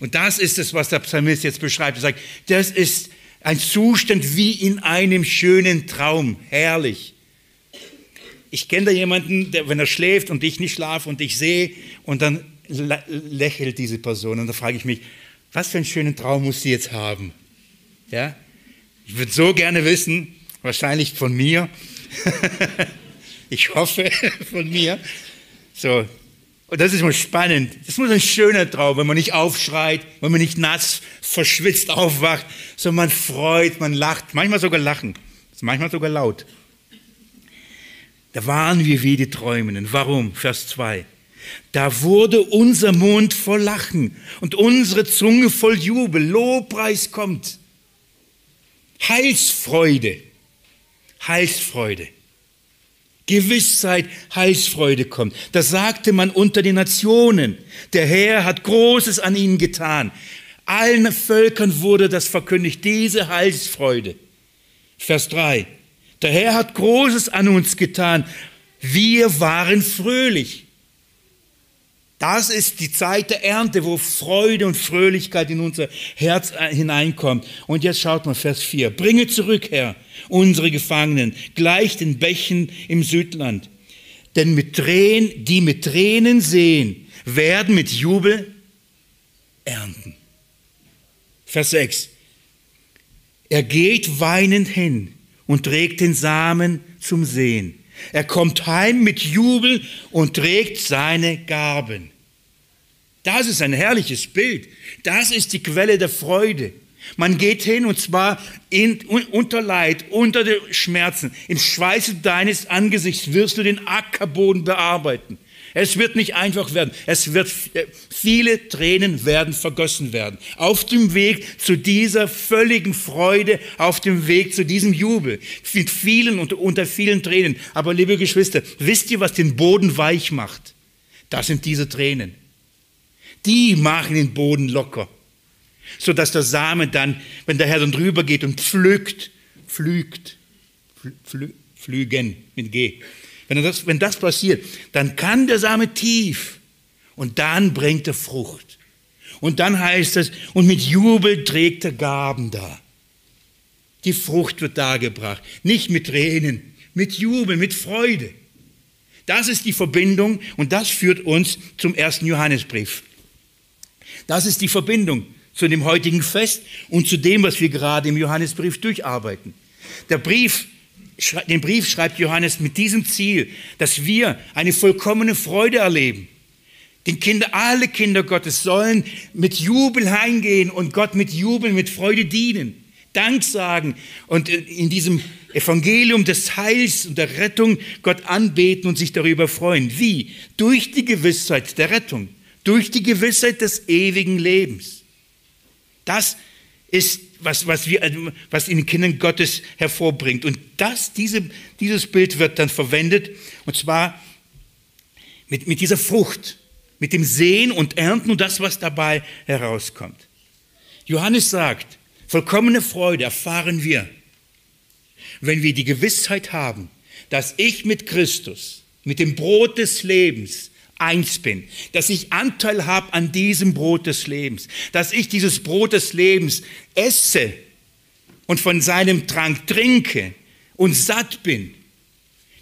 Und das ist es, was der Psalmist jetzt beschreibt. Er sagt, das ist ein Zustand wie in einem schönen Traum. Herrlich. Ich kenne da jemanden, der, wenn er schläft und ich nicht schlafe und ich sehe und dann lächelt diese Person und da frage ich mich, was für einen schönen Traum muss sie jetzt haben? Ja? Ich würde so gerne wissen, Wahrscheinlich von mir. ich hoffe von mir. So. Und das ist immer spannend. Das muss ein schöner Traum, wenn man nicht aufschreit, wenn man nicht nass, verschwitzt aufwacht, sondern man freut, man lacht, manchmal sogar lachen, manchmal sogar laut. Da waren wir wie die Träumenden. Warum? Vers 2. Da wurde unser Mund voll Lachen und unsere Zunge voll Jubel. Lobpreis kommt. Heilsfreude. Heilsfreude. Gewissheit, Heilsfreude kommt. Das sagte man unter den Nationen. Der Herr hat Großes an ihnen getan. Allen Völkern wurde das verkündigt, diese Heilsfreude. Vers 3. Der Herr hat Großes an uns getan. Wir waren fröhlich. Das ist die Zeit der Ernte, wo Freude und Fröhlichkeit in unser Herz hineinkommt. Und jetzt schaut mal Vers 4. Bringe zurück, Herr, unsere Gefangenen, gleich den Bächen im Südland. Denn mit Tränen, die mit Tränen sehen, werden mit Jubel ernten. Vers 6. Er geht weinend hin und trägt den Samen zum Sehen. Er kommt heim mit Jubel und trägt seine Gaben. Das ist ein herrliches Bild. Das ist die Quelle der Freude. Man geht hin und zwar in, unter Leid, unter den Schmerzen. Im Schweiße deines Angesichts wirst du den Ackerboden bearbeiten. Es wird nicht einfach werden. Es wird, äh, viele Tränen werden vergossen werden. Auf dem Weg zu dieser völligen Freude, auf dem Weg zu diesem Jubel. Mit vielen und unter vielen Tränen. Aber liebe Geschwister, wisst ihr, was den Boden weich macht? Das sind diese Tränen. Die machen den Boden locker. Sodass der Same dann, wenn der Herr dann drüber geht und pflügt, pflügt, pflü, pflügen mit G, wenn das, wenn das passiert, dann kann der Same tief und dann bringt er Frucht. Und dann heißt es, und mit Jubel trägt er Gaben da. Die Frucht wird dargebracht, nicht mit Tränen, mit Jubel, mit Freude. Das ist die Verbindung und das führt uns zum ersten Johannesbrief. Das ist die Verbindung zu dem heutigen Fest und zu dem, was wir gerade im Johannesbrief durcharbeiten. Der Brief den Brief schreibt Johannes mit diesem Ziel, dass wir eine vollkommene Freude erleben. Den Kinder, alle Kinder Gottes sollen mit Jubel heimgehen und Gott mit Jubel, mit Freude dienen, Dank sagen und in diesem Evangelium des Heils und der Rettung Gott anbeten und sich darüber freuen. Wie? Durch die Gewissheit der Rettung, durch die Gewissheit des ewigen Lebens. Das ist was, was, wir, was in den Kindern Gottes hervorbringt. Und das, diese, dieses Bild wird dann verwendet, und zwar mit, mit dieser Frucht, mit dem Sehen und Ernten und das, was dabei herauskommt. Johannes sagt, vollkommene Freude erfahren wir, wenn wir die Gewissheit haben, dass ich mit Christus, mit dem Brot des Lebens, eins bin, dass ich Anteil habe an diesem Brot des Lebens, dass ich dieses Brot des Lebens esse und von seinem Trank trinke und satt bin.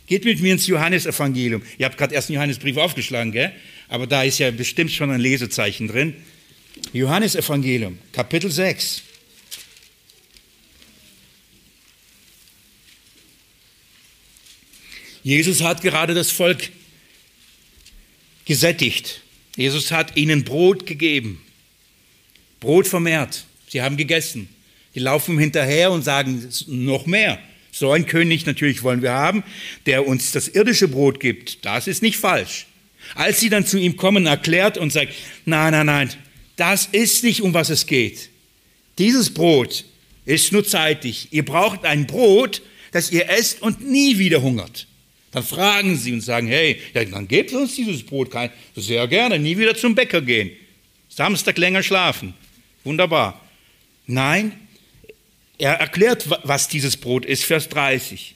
Geht mit mir ins Johannesevangelium. Ihr habt gerade erst einen Johannesbrief aufgeschlagen, gell? aber da ist ja bestimmt schon ein Lesezeichen drin. Johannesevangelium, Kapitel 6. Jesus hat gerade das Volk gesättigt. Jesus hat ihnen Brot gegeben, Brot vermehrt. Sie haben gegessen. Die laufen hinterher und sagen, noch mehr. So ein König natürlich wollen wir haben, der uns das irdische Brot gibt. Das ist nicht falsch. Als sie dann zu ihm kommen, erklärt und sagt, nein, nein, nein, das ist nicht, um was es geht. Dieses Brot ist nur zeitig. Ihr braucht ein Brot, das ihr esst und nie wieder hungert. Dann fragen sie und sagen, hey, ja, dann gebt uns dieses Brot. Sehr gerne, nie wieder zum Bäcker gehen. Samstag länger schlafen. Wunderbar. Nein, er erklärt, was dieses Brot ist, Vers 30.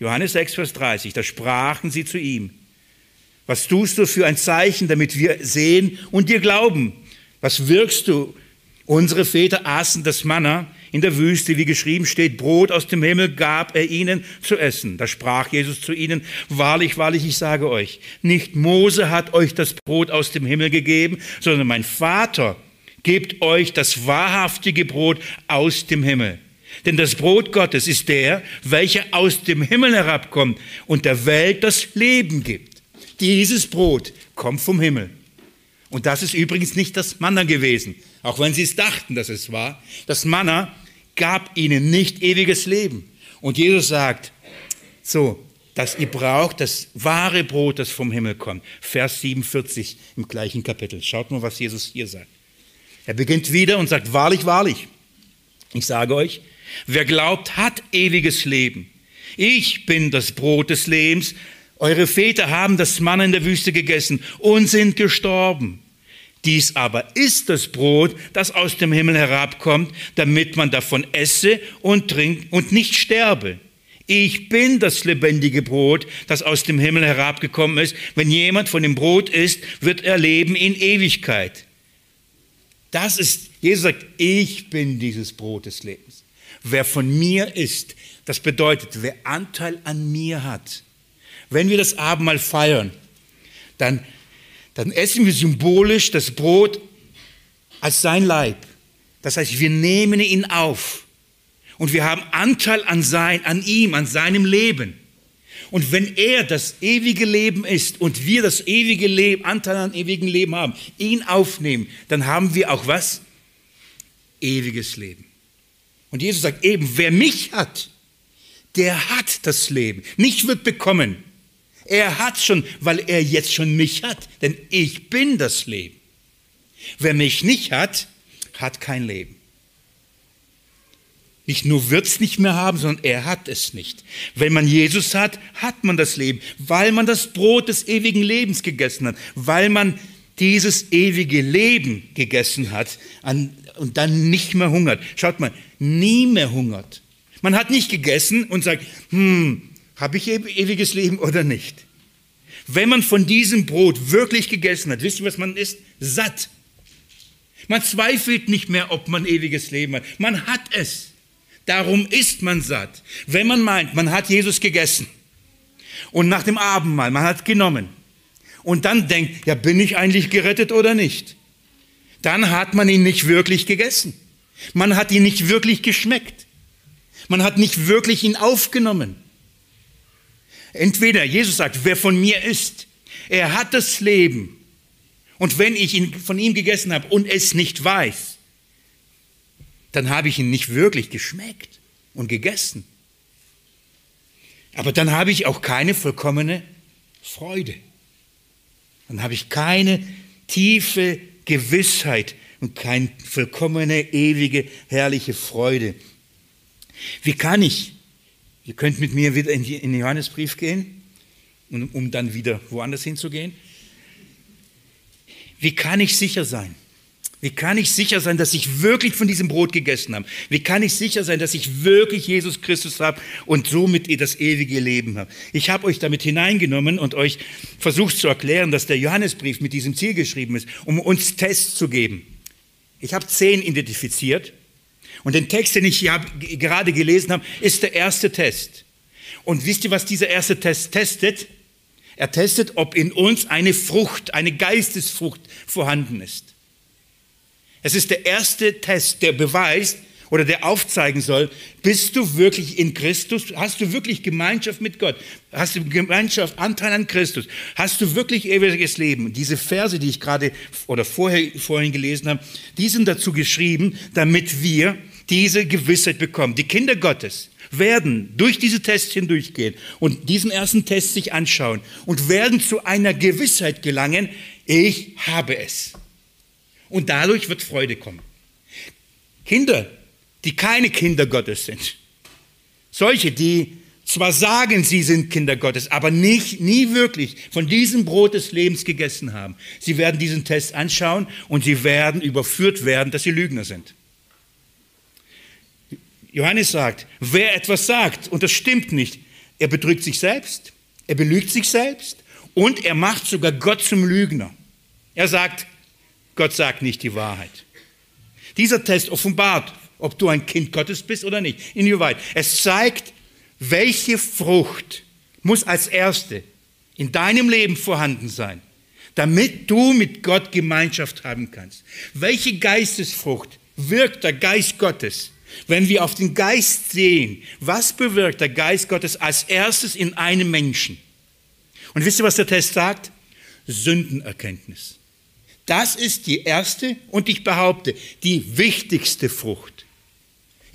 Johannes 6, Vers 30. Da sprachen sie zu ihm. Was tust du für ein Zeichen, damit wir sehen und dir glauben? Was wirkst du? Unsere Väter aßen das Manna in der Wüste, wie geschrieben steht, Brot aus dem Himmel gab er ihnen zu essen. Da sprach Jesus zu ihnen, wahrlich, wahrlich, ich sage euch, nicht Mose hat euch das Brot aus dem Himmel gegeben, sondern mein Vater gibt euch das wahrhaftige Brot aus dem Himmel. Denn das Brot Gottes ist der, welcher aus dem Himmel herabkommt und der Welt das Leben gibt. Dieses Brot kommt vom Himmel. Und das ist übrigens nicht das Manna gewesen, auch wenn sie es dachten, dass es war. Das Manna gab ihnen nicht ewiges Leben. Und Jesus sagt, so, dass ihr braucht das wahre Brot, das vom Himmel kommt. Vers 47 im gleichen Kapitel. Schaut mal, was Jesus hier sagt. Er beginnt wieder und sagt, wahrlich, wahrlich, ich sage euch, wer glaubt, hat ewiges Leben. Ich bin das Brot des Lebens. Eure Väter haben das Mann in der Wüste gegessen und sind gestorben. Dies aber ist das Brot, das aus dem Himmel herabkommt, damit man davon esse und trinkt und nicht sterbe. Ich bin das lebendige Brot, das aus dem Himmel herabgekommen ist. Wenn jemand von dem Brot isst, wird er leben in Ewigkeit. Das ist, Jesus sagt, ich bin dieses Brot des Lebens. Wer von mir isst, das bedeutet, wer Anteil an mir hat. Wenn wir das Abendmahl feiern, dann, dann essen wir symbolisch das Brot als sein Leib. Das heißt, wir nehmen ihn auf und wir haben Anteil an, sein, an ihm, an seinem Leben. Und wenn er das ewige Leben ist und wir das ewige Leben, Anteil an ewigem Leben haben, ihn aufnehmen, dann haben wir auch was? Ewiges Leben. Und Jesus sagt eben, wer mich hat, der hat das Leben. Nicht wird bekommen. Er hat schon, weil er jetzt schon mich hat. Denn ich bin das Leben. Wer mich nicht hat, hat kein Leben. Nicht nur wird es nicht mehr haben, sondern er hat es nicht. Wenn man Jesus hat, hat man das Leben, weil man das Brot des ewigen Lebens gegessen hat, weil man dieses ewige Leben gegessen hat und dann nicht mehr hungert. Schaut mal, nie mehr hungert. Man hat nicht gegessen und sagt, hm, habe ich ewiges Leben oder nicht? Wenn man von diesem Brot wirklich gegessen hat, wisst ihr, was man ist? Satt. Man zweifelt nicht mehr, ob man ewiges Leben hat. Man hat es. Darum ist man satt. Wenn man meint, man hat Jesus gegessen und nach dem Abendmahl, man hat genommen und dann denkt, ja, bin ich eigentlich gerettet oder nicht? Dann hat man ihn nicht wirklich gegessen. Man hat ihn nicht wirklich geschmeckt. Man hat nicht wirklich ihn aufgenommen. Entweder Jesus sagt, wer von mir isst, er hat das Leben. Und wenn ich ihn, von ihm gegessen habe und es nicht weiß, dann habe ich ihn nicht wirklich geschmeckt und gegessen. Aber dann habe ich auch keine vollkommene Freude. Dann habe ich keine tiefe Gewissheit und keine vollkommene, ewige, herrliche Freude. Wie kann ich, ihr könnt mit mir wieder in den Johannesbrief gehen, um dann wieder woanders hinzugehen. Wie kann ich sicher sein? Wie kann ich sicher sein, dass ich wirklich von diesem Brot gegessen habe? Wie kann ich sicher sein, dass ich wirklich Jesus Christus habe und somit das ewige Leben habe? Ich habe euch damit hineingenommen und euch versucht zu erklären, dass der Johannesbrief mit diesem Ziel geschrieben ist, um uns Tests zu geben. Ich habe zehn identifiziert und den Text, den ich gerade gelesen habe, ist der erste Test. Und wisst ihr, was dieser erste Test testet? Er testet, ob in uns eine Frucht, eine Geistesfrucht vorhanden ist. Es ist der erste Test, der beweist oder der aufzeigen soll, bist du wirklich in Christus? Hast du wirklich Gemeinschaft mit Gott? Hast du Gemeinschaft, Anteil an Christus? Hast du wirklich ewiges Leben? Diese Verse, die ich gerade oder vorher, vorhin gelesen habe, die sind dazu geschrieben, damit wir diese Gewissheit bekommen. Die Kinder Gottes werden durch diese Tests hindurchgehen und diesen ersten Test sich anschauen und werden zu einer Gewissheit gelangen, ich habe es. Und dadurch wird Freude kommen. Kinder, die keine Kinder Gottes sind, solche, die zwar sagen, sie sind Kinder Gottes, aber nicht, nie wirklich von diesem Brot des Lebens gegessen haben. Sie werden diesen Test anschauen und sie werden überführt werden, dass sie Lügner sind. Johannes sagt, wer etwas sagt und das stimmt nicht, er betrügt sich selbst, er belügt sich selbst und er macht sogar Gott zum Lügner. Er sagt, Gott sagt nicht die Wahrheit. Dieser Test offenbart, ob du ein Kind Gottes bist oder nicht. Inwieweit? Es zeigt, welche Frucht muss als erste in deinem Leben vorhanden sein, damit du mit Gott Gemeinschaft haben kannst. Welche Geistesfrucht wirkt der Geist Gottes? Wenn wir auf den Geist sehen, was bewirkt der Geist Gottes als erstes in einem Menschen? Und wisst ihr, was der Test sagt? Sündenerkenntnis. Das ist die erste und ich behaupte, die wichtigste Frucht.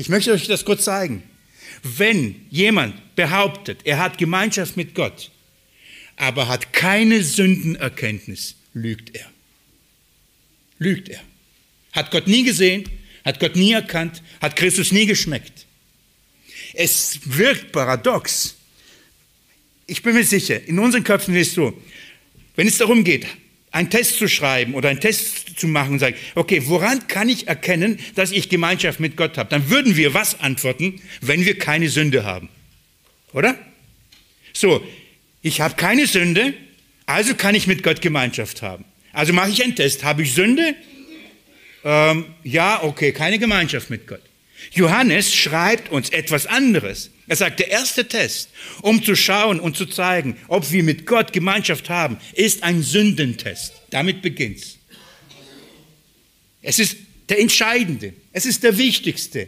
Ich möchte euch das kurz zeigen. Wenn jemand behauptet, er hat Gemeinschaft mit Gott, aber hat keine Sündenerkenntnis, lügt er. Lügt er. Hat Gott nie gesehen, hat Gott nie erkannt, hat Christus nie geschmeckt. Es wirkt paradox. Ich bin mir sicher, in unseren Köpfen ist es so, wenn es darum geht, einen Test zu schreiben oder einen Test zu machen und sagen, okay, woran kann ich erkennen, dass ich Gemeinschaft mit Gott habe? Dann würden wir was antworten, wenn wir keine Sünde haben. Oder? So, ich habe keine Sünde, also kann ich mit Gott Gemeinschaft haben. Also mache ich einen Test. Habe ich Sünde? Ähm, ja, okay, keine Gemeinschaft mit Gott. Johannes schreibt uns etwas anderes. Er sagt, der erste Test, um zu schauen und zu zeigen, ob wir mit Gott Gemeinschaft haben, ist ein Sündentest. Damit beginnt's. Es ist der entscheidende, es ist der wichtigste.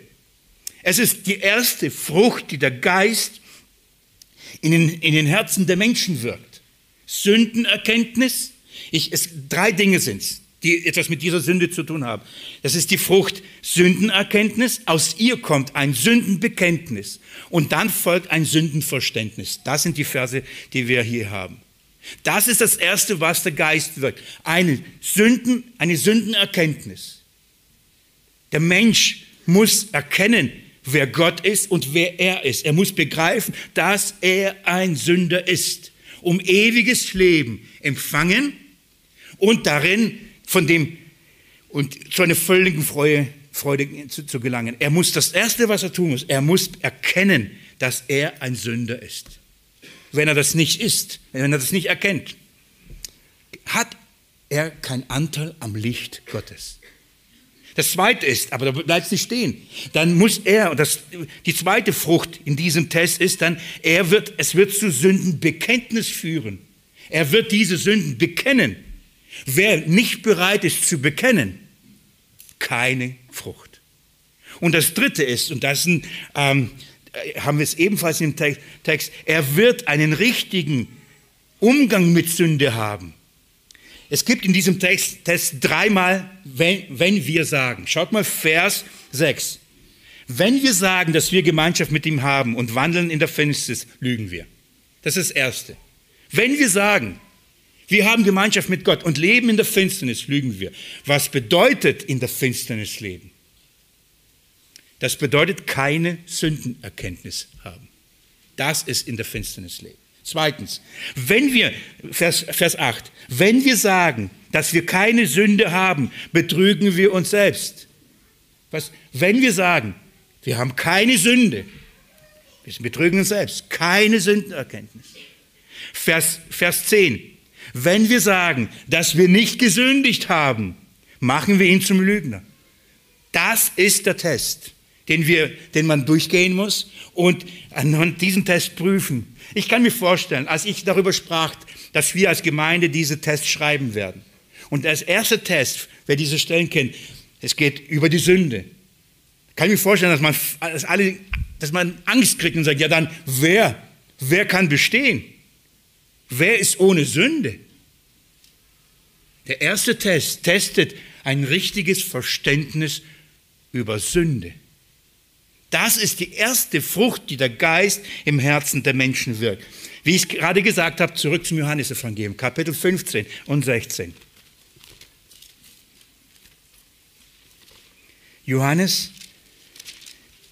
Es ist die erste Frucht, die der Geist in den, in den Herzen der Menschen wirkt. Sündenerkenntnis. Ich, es, drei Dinge sind es die etwas mit dieser Sünde zu tun haben. Das ist die Frucht Sündenerkenntnis. Aus ihr kommt ein Sündenbekenntnis. Und dann folgt ein Sündenverständnis. Das sind die Verse, die wir hier haben. Das ist das Erste, was der Geist wirkt. Eine, Sünden, eine Sündenerkenntnis. Der Mensch muss erkennen, wer Gott ist und wer er ist. Er muss begreifen, dass er ein Sünder ist, um ewiges Leben empfangen und darin von dem und zu einer völligen Freude, Freude zu, zu gelangen. Er muss das Erste, was er tun muss, er muss erkennen, dass er ein Sünder ist. Wenn er das nicht ist, wenn er das nicht erkennt, hat er keinen Anteil am Licht Gottes. Das zweite ist, aber da bleibt es nicht stehen, dann muss er, und das, die zweite Frucht in diesem Test ist dann, er wird, es wird zu Sündenbekenntnis führen. Er wird diese Sünden bekennen. Wer nicht bereit ist zu bekennen, keine Frucht. Und das Dritte ist, und das sind, ähm, haben wir es ebenfalls im Text, er wird einen richtigen Umgang mit Sünde haben. Es gibt in diesem Text, Text dreimal, wenn, wenn wir sagen. Schaut mal Vers 6. Wenn wir sagen, dass wir Gemeinschaft mit ihm haben und wandeln in der Finsternis, lügen wir. Das ist das Erste. Wenn wir sagen, wir haben Gemeinschaft mit Gott und leben in der Finsternis, lügen wir. Was bedeutet in der Finsternis leben? Das bedeutet keine Sündenerkenntnis haben. Das ist in der Finsternis leben. Zweitens, wenn wir, Vers, Vers 8, wenn wir sagen, dass wir keine Sünde haben, betrügen wir uns selbst. Was, wenn wir sagen, wir haben keine Sünde, wir betrügen uns selbst, keine Sündenerkenntnis. Vers, Vers 10, wenn wir sagen, dass wir nicht gesündigt haben, machen wir ihn zum Lügner. Das ist der Test, den, wir, den man durchgehen muss und anhand diesem Test prüfen. Ich kann mir vorstellen, als ich darüber sprach, dass wir als Gemeinde diese Tests schreiben werden. Und als erster Test, wer diese Stellen kennt, es geht über die Sünde. Kann ich mir vorstellen, dass man, dass alle, dass man Angst kriegt und sagt, ja dann, wer, wer kann bestehen? Wer ist ohne Sünde? Der erste Test testet ein richtiges Verständnis über Sünde. Das ist die erste Frucht, die der Geist im Herzen der Menschen wirkt. Wie ich gerade gesagt habe, zurück zum Johannesevangelium, Kapitel 15 und 16. Johannes,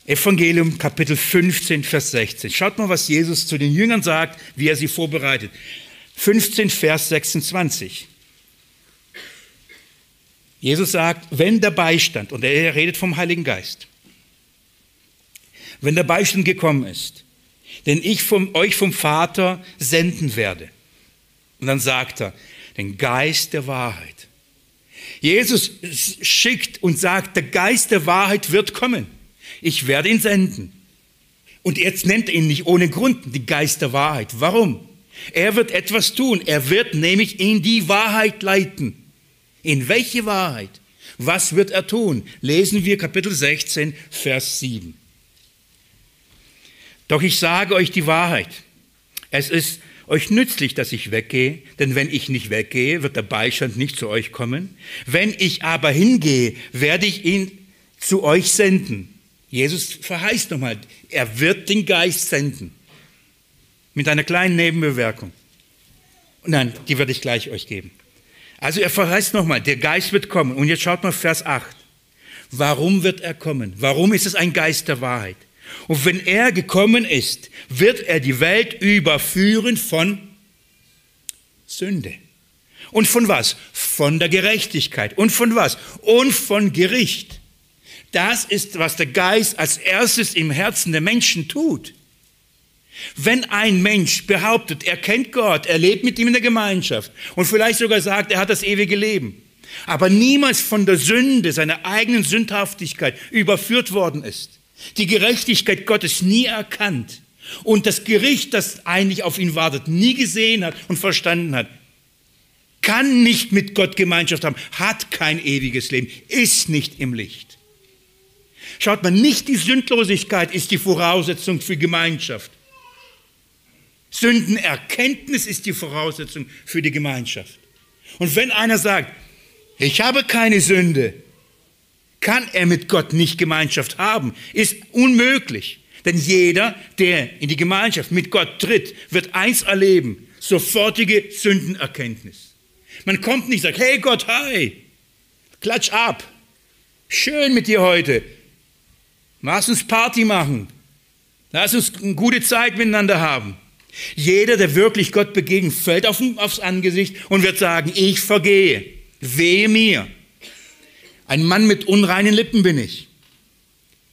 Evangelium, Kapitel 15, Vers 16. Schaut mal, was Jesus zu den Jüngern sagt, wie er sie vorbereitet. 15, Vers 26. Jesus sagt, wenn der Beistand, und er redet vom Heiligen Geist, wenn der Beistand gekommen ist, den ich vom, euch vom Vater senden werde. Und dann sagt er, den Geist der Wahrheit. Jesus schickt und sagt, der Geist der Wahrheit wird kommen. Ich werde ihn senden. Und jetzt nennt er ihn nicht ohne Grund die Geist der Wahrheit. Warum? Er wird etwas tun. Er wird nämlich in die Wahrheit leiten. In welche Wahrheit? Was wird er tun? Lesen wir Kapitel 16, Vers 7. Doch ich sage euch die Wahrheit. Es ist euch nützlich, dass ich weggehe, denn wenn ich nicht weggehe, wird der Beistand nicht zu euch kommen. Wenn ich aber hingehe, werde ich ihn zu euch senden. Jesus verheißt nochmal, er wird den Geist senden. Mit einer kleinen Nebenbewerkung. Nein, die werde ich gleich euch geben. Also er verheißt nochmal, der Geist wird kommen. Und jetzt schaut mal Vers 8. Warum wird er kommen? Warum ist es ein Geist der Wahrheit? Und wenn er gekommen ist, wird er die Welt überführen von Sünde. Und von was? Von der Gerechtigkeit. Und von was? Und von Gericht. Das ist, was der Geist als erstes im Herzen der Menschen tut. Wenn ein Mensch behauptet, er kennt Gott, er lebt mit ihm in der Gemeinschaft und vielleicht sogar sagt, er hat das ewige Leben, aber niemals von der Sünde, seiner eigenen Sündhaftigkeit überführt worden ist, die Gerechtigkeit Gottes nie erkannt und das Gericht, das eigentlich auf ihn wartet, nie gesehen hat und verstanden hat, kann nicht mit Gott Gemeinschaft haben, hat kein ewiges Leben, ist nicht im Licht. Schaut mal, nicht die Sündlosigkeit ist die Voraussetzung für Gemeinschaft. Sündenerkenntnis ist die Voraussetzung für die Gemeinschaft. Und wenn einer sagt, ich habe keine Sünde, kann er mit Gott nicht Gemeinschaft haben. Ist unmöglich. Denn jeder, der in die Gemeinschaft mit Gott tritt, wird eins erleben, sofortige Sündenerkenntnis. Man kommt nicht und sagt, hey Gott, hi, klatsch ab, schön mit dir heute, lass uns Party machen, lass uns eine gute Zeit miteinander haben. Jeder, der wirklich Gott begegnet, fällt auf, aufs Angesicht und wird sagen, ich vergehe, wehe mir. Ein Mann mit unreinen Lippen bin ich.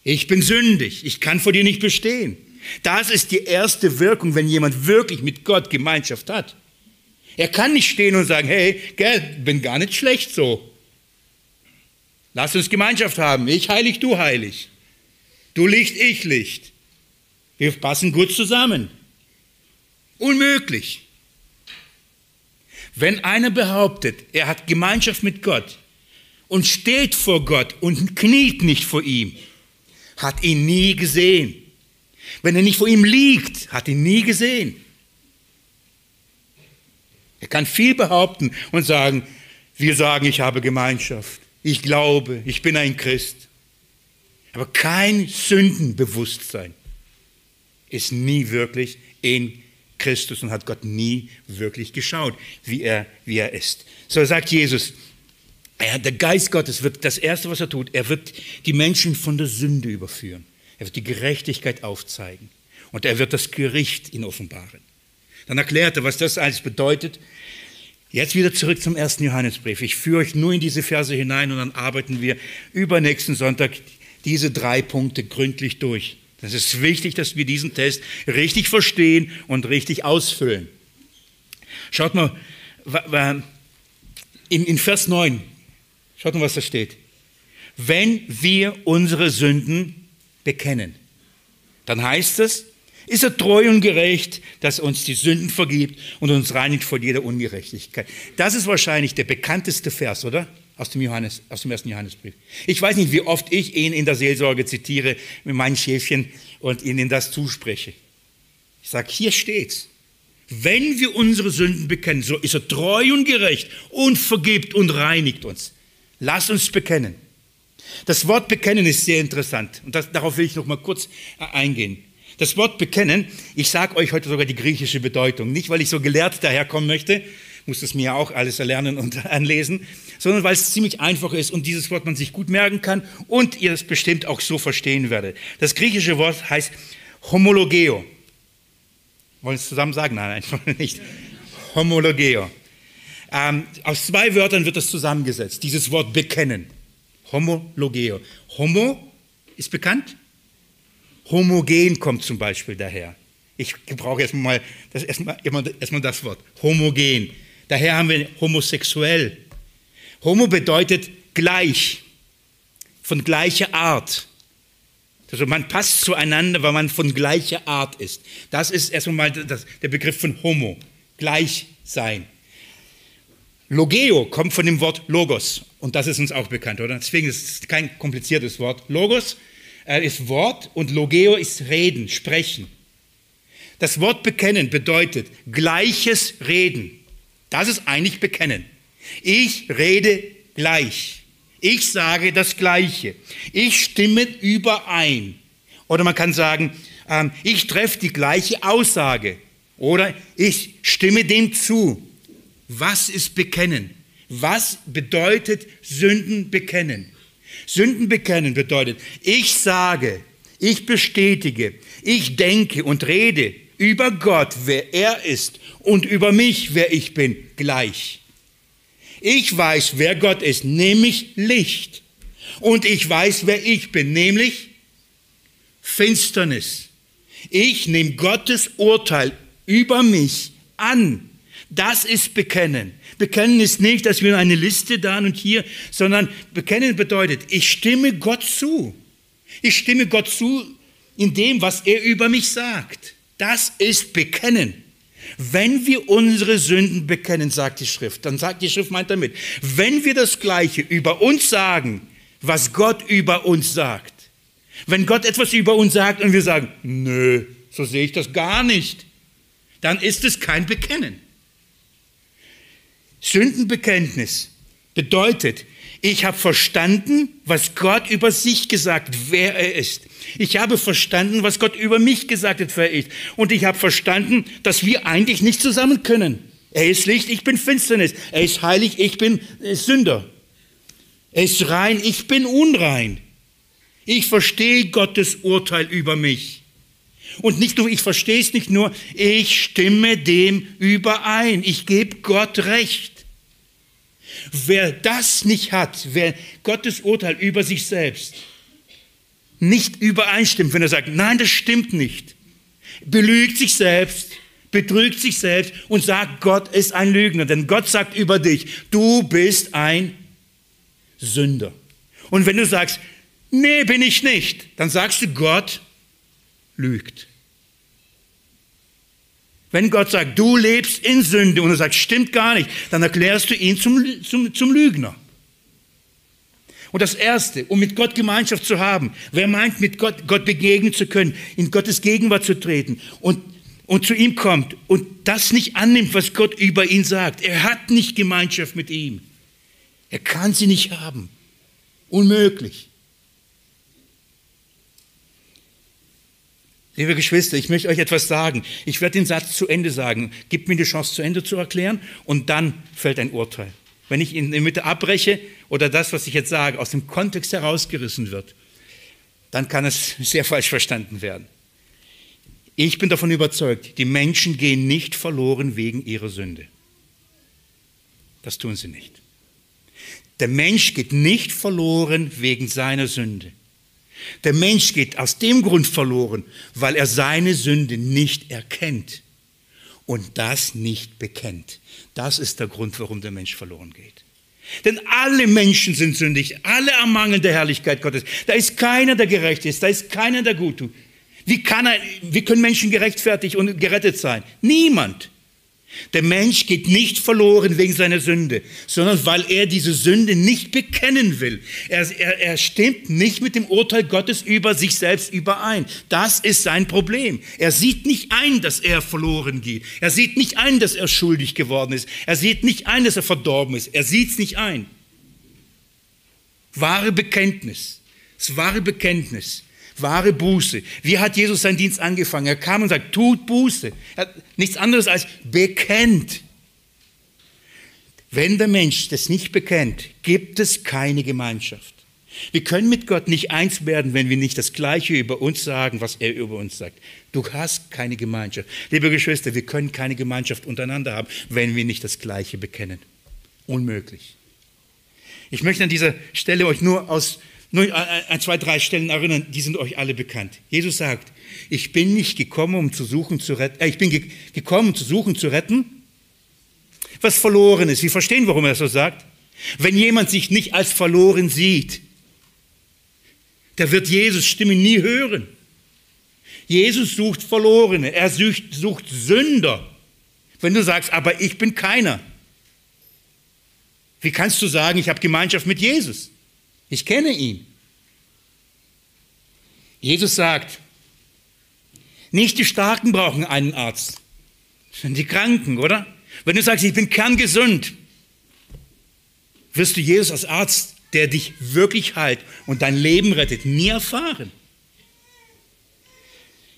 Ich bin sündig. Ich kann vor dir nicht bestehen. Das ist die erste Wirkung, wenn jemand wirklich mit Gott Gemeinschaft hat. Er kann nicht stehen und sagen, hey, gell, bin gar nicht schlecht so. Lass uns Gemeinschaft haben. Ich heilig, du heilig. Du Licht, ich Licht. Wir passen gut zusammen. Unmöglich. Wenn einer behauptet, er hat Gemeinschaft mit Gott, und steht vor Gott und kniet nicht vor ihm, hat ihn nie gesehen. Wenn er nicht vor ihm liegt, hat ihn nie gesehen. Er kann viel behaupten und sagen, wir sagen, ich habe Gemeinschaft, ich glaube, ich bin ein Christ. Aber kein Sündenbewusstsein ist nie wirklich in Christus und hat Gott nie wirklich geschaut, wie er, wie er ist. So sagt Jesus, er, der Geist Gottes wird das Erste, was er tut, er wird die Menschen von der Sünde überführen. Er wird die Gerechtigkeit aufzeigen. Und er wird das Gericht ihnen offenbaren. Dann erklärt er, was das alles bedeutet. Jetzt wieder zurück zum ersten Johannesbrief. Ich führe euch nur in diese Verse hinein und dann arbeiten wir übernächsten Sonntag diese drei Punkte gründlich durch. Das ist wichtig, dass wir diesen Test richtig verstehen und richtig ausfüllen. Schaut mal, in, Vers 9 Schaut mal, was da steht. Wenn wir unsere Sünden bekennen, dann heißt es, ist er treu und gerecht, dass er uns die Sünden vergibt und uns reinigt von jeder Ungerechtigkeit. Das ist wahrscheinlich der bekannteste Vers, oder? Aus dem, Johannes, aus dem ersten Johannesbrief. Ich weiß nicht, wie oft ich ihn in der Seelsorge zitiere mit meinen Schäfchen und ihnen das zuspreche. Ich sage, hier steht's. Wenn wir unsere Sünden bekennen, so ist er treu und gerecht und vergibt und reinigt uns. Lass uns bekennen. Das Wort bekennen ist sehr interessant und das, darauf will ich noch mal kurz äh, eingehen. Das Wort bekennen, ich sage euch heute sogar die griechische Bedeutung, nicht weil ich so gelehrt daherkommen möchte, muss es mir ja auch alles erlernen und anlesen, sondern weil es ziemlich einfach ist und dieses Wort man sich gut merken kann und ihr es bestimmt auch so verstehen werdet. Das griechische Wort heißt homologeo. Wollen wir es zusammen sagen? Nein, einfach nicht. Homologeo. Ähm, aus zwei Wörtern wird es zusammengesetzt, dieses Wort bekennen. Homologeo. Homo ist bekannt. Homogen kommt zum Beispiel daher. Ich gebrauche erstmal das, erstmal, erstmal das Wort. Homogen. Daher haben wir homosexuell. Homo bedeutet gleich, von gleicher Art. Also man passt zueinander, weil man von gleicher Art ist. Das ist erstmal der Begriff von Homo, gleich sein. Logeo kommt von dem Wort Logos und das ist uns auch bekannt, oder? Deswegen ist es kein kompliziertes Wort. Logos äh, ist Wort und Logeo ist Reden, Sprechen. Das Wort bekennen bedeutet gleiches Reden. Das ist eigentlich bekennen. Ich rede gleich. Ich sage das Gleiche. Ich stimme überein. Oder man kann sagen, ähm, ich treffe die gleiche Aussage. Oder ich stimme dem zu. Was ist bekennen? Was bedeutet Sünden bekennen? Sünden bekennen bedeutet, ich sage, ich bestätige, ich denke und rede über Gott, wer er ist und über mich, wer ich bin, gleich. Ich weiß, wer Gott ist, nämlich Licht. Und ich weiß, wer ich bin, nämlich Finsternis. Ich nehme Gottes Urteil über mich an. Das ist Bekennen. Bekennen ist nicht, dass wir eine Liste da und hier, sondern Bekennen bedeutet, ich stimme Gott zu. Ich stimme Gott zu in dem, was er über mich sagt. Das ist Bekennen. Wenn wir unsere Sünden bekennen, sagt die Schrift, dann sagt die Schrift meint damit, wenn wir das Gleiche über uns sagen, was Gott über uns sagt, wenn Gott etwas über uns sagt und wir sagen, nö, so sehe ich das gar nicht, dann ist es kein Bekennen. Sündenbekenntnis bedeutet, ich habe verstanden, was Gott über sich gesagt, wer er ist. Ich habe verstanden, was Gott über mich gesagt hat, wer er ist. Und ich habe verstanden, dass wir eigentlich nicht zusammen können. Er ist Licht, ich bin Finsternis. Er ist heilig, ich bin äh, Sünder. Er ist rein, ich bin unrein. Ich verstehe Gottes Urteil über mich. Und nicht nur, ich verstehe es nicht nur, ich stimme dem überein. Ich gebe Gott Recht. Wer das nicht hat, wer Gottes Urteil über sich selbst nicht übereinstimmt, wenn er sagt, nein, das stimmt nicht, belügt sich selbst, betrügt sich selbst und sagt, Gott ist ein Lügner. Denn Gott sagt über dich, du bist ein Sünder. Und wenn du sagst, nee, bin ich nicht, dann sagst du, Gott lügt. Wenn Gott sagt, du lebst in Sünde und er sagt, stimmt gar nicht, dann erklärst du ihn zum, zum, zum Lügner. Und das Erste, um mit Gott Gemeinschaft zu haben, wer meint, mit Gott, Gott begegnen zu können, in Gottes Gegenwart zu treten und, und zu ihm kommt und das nicht annimmt, was Gott über ihn sagt, er hat nicht Gemeinschaft mit ihm. Er kann sie nicht haben. Unmöglich. Liebe Geschwister, ich möchte euch etwas sagen. Ich werde den Satz zu Ende sagen. Gebt mir die Chance, zu Ende zu erklären und dann fällt ein Urteil. Wenn ich in der Mitte abbreche oder das, was ich jetzt sage, aus dem Kontext herausgerissen wird, dann kann es sehr falsch verstanden werden. Ich bin davon überzeugt, die Menschen gehen nicht verloren wegen ihrer Sünde. Das tun sie nicht. Der Mensch geht nicht verloren wegen seiner Sünde. Der Mensch geht aus dem Grund verloren, weil er seine Sünde nicht erkennt und das nicht bekennt. Das ist der Grund, warum der Mensch verloren geht. Denn alle Menschen sind sündig, alle ermangeln der Herrlichkeit Gottes. Da ist keiner, der gerecht ist, da ist keiner, der gut tut. Wie, kann er, wie können Menschen gerechtfertigt und gerettet sein? Niemand. Der Mensch geht nicht verloren wegen seiner Sünde, sondern weil er diese Sünde nicht bekennen will. Er, er, er, stimmt nicht mit dem Urteil Gottes über sich selbst überein. Das ist sein Problem. Er sieht nicht ein, dass er verloren geht. Er sieht nicht ein, dass er schuldig geworden ist. Er sieht nicht ein, dass er verdorben ist. Er sieht es nicht ein. Wahre Bekenntnis. Das wahre Bekenntnis. Wahre Buße. Wie hat Jesus seinen Dienst angefangen? Er kam und sagt, tut Buße. Er hat nichts anderes als bekennt. Wenn der Mensch das nicht bekennt, gibt es keine Gemeinschaft. Wir können mit Gott nicht eins werden, wenn wir nicht das Gleiche über uns sagen, was er über uns sagt. Du hast keine Gemeinschaft. Liebe Geschwister, wir können keine Gemeinschaft untereinander haben, wenn wir nicht das Gleiche bekennen. Unmöglich. Ich möchte an dieser Stelle euch nur aus nur ein, zwei, drei Stellen erinnern, die sind euch alle bekannt. Jesus sagt, ich bin nicht gekommen, um zu suchen, zu retten, äh, ich bin ge gekommen, zu suchen, zu retten, was verloren ist. Sie verstehen, warum er das so sagt? Wenn jemand sich nicht als verloren sieht, der wird Jesus Stimme nie hören. Jesus sucht Verlorene, er sucht, sucht Sünder. Wenn du sagst, aber ich bin keiner, wie kannst du sagen, ich habe Gemeinschaft mit Jesus? Ich kenne ihn. Jesus sagt, nicht die Starken brauchen einen Arzt, sondern die Kranken, oder? Wenn du sagst, ich bin kerngesund, wirst du Jesus als Arzt, der dich wirklich heilt und dein Leben rettet, nie erfahren.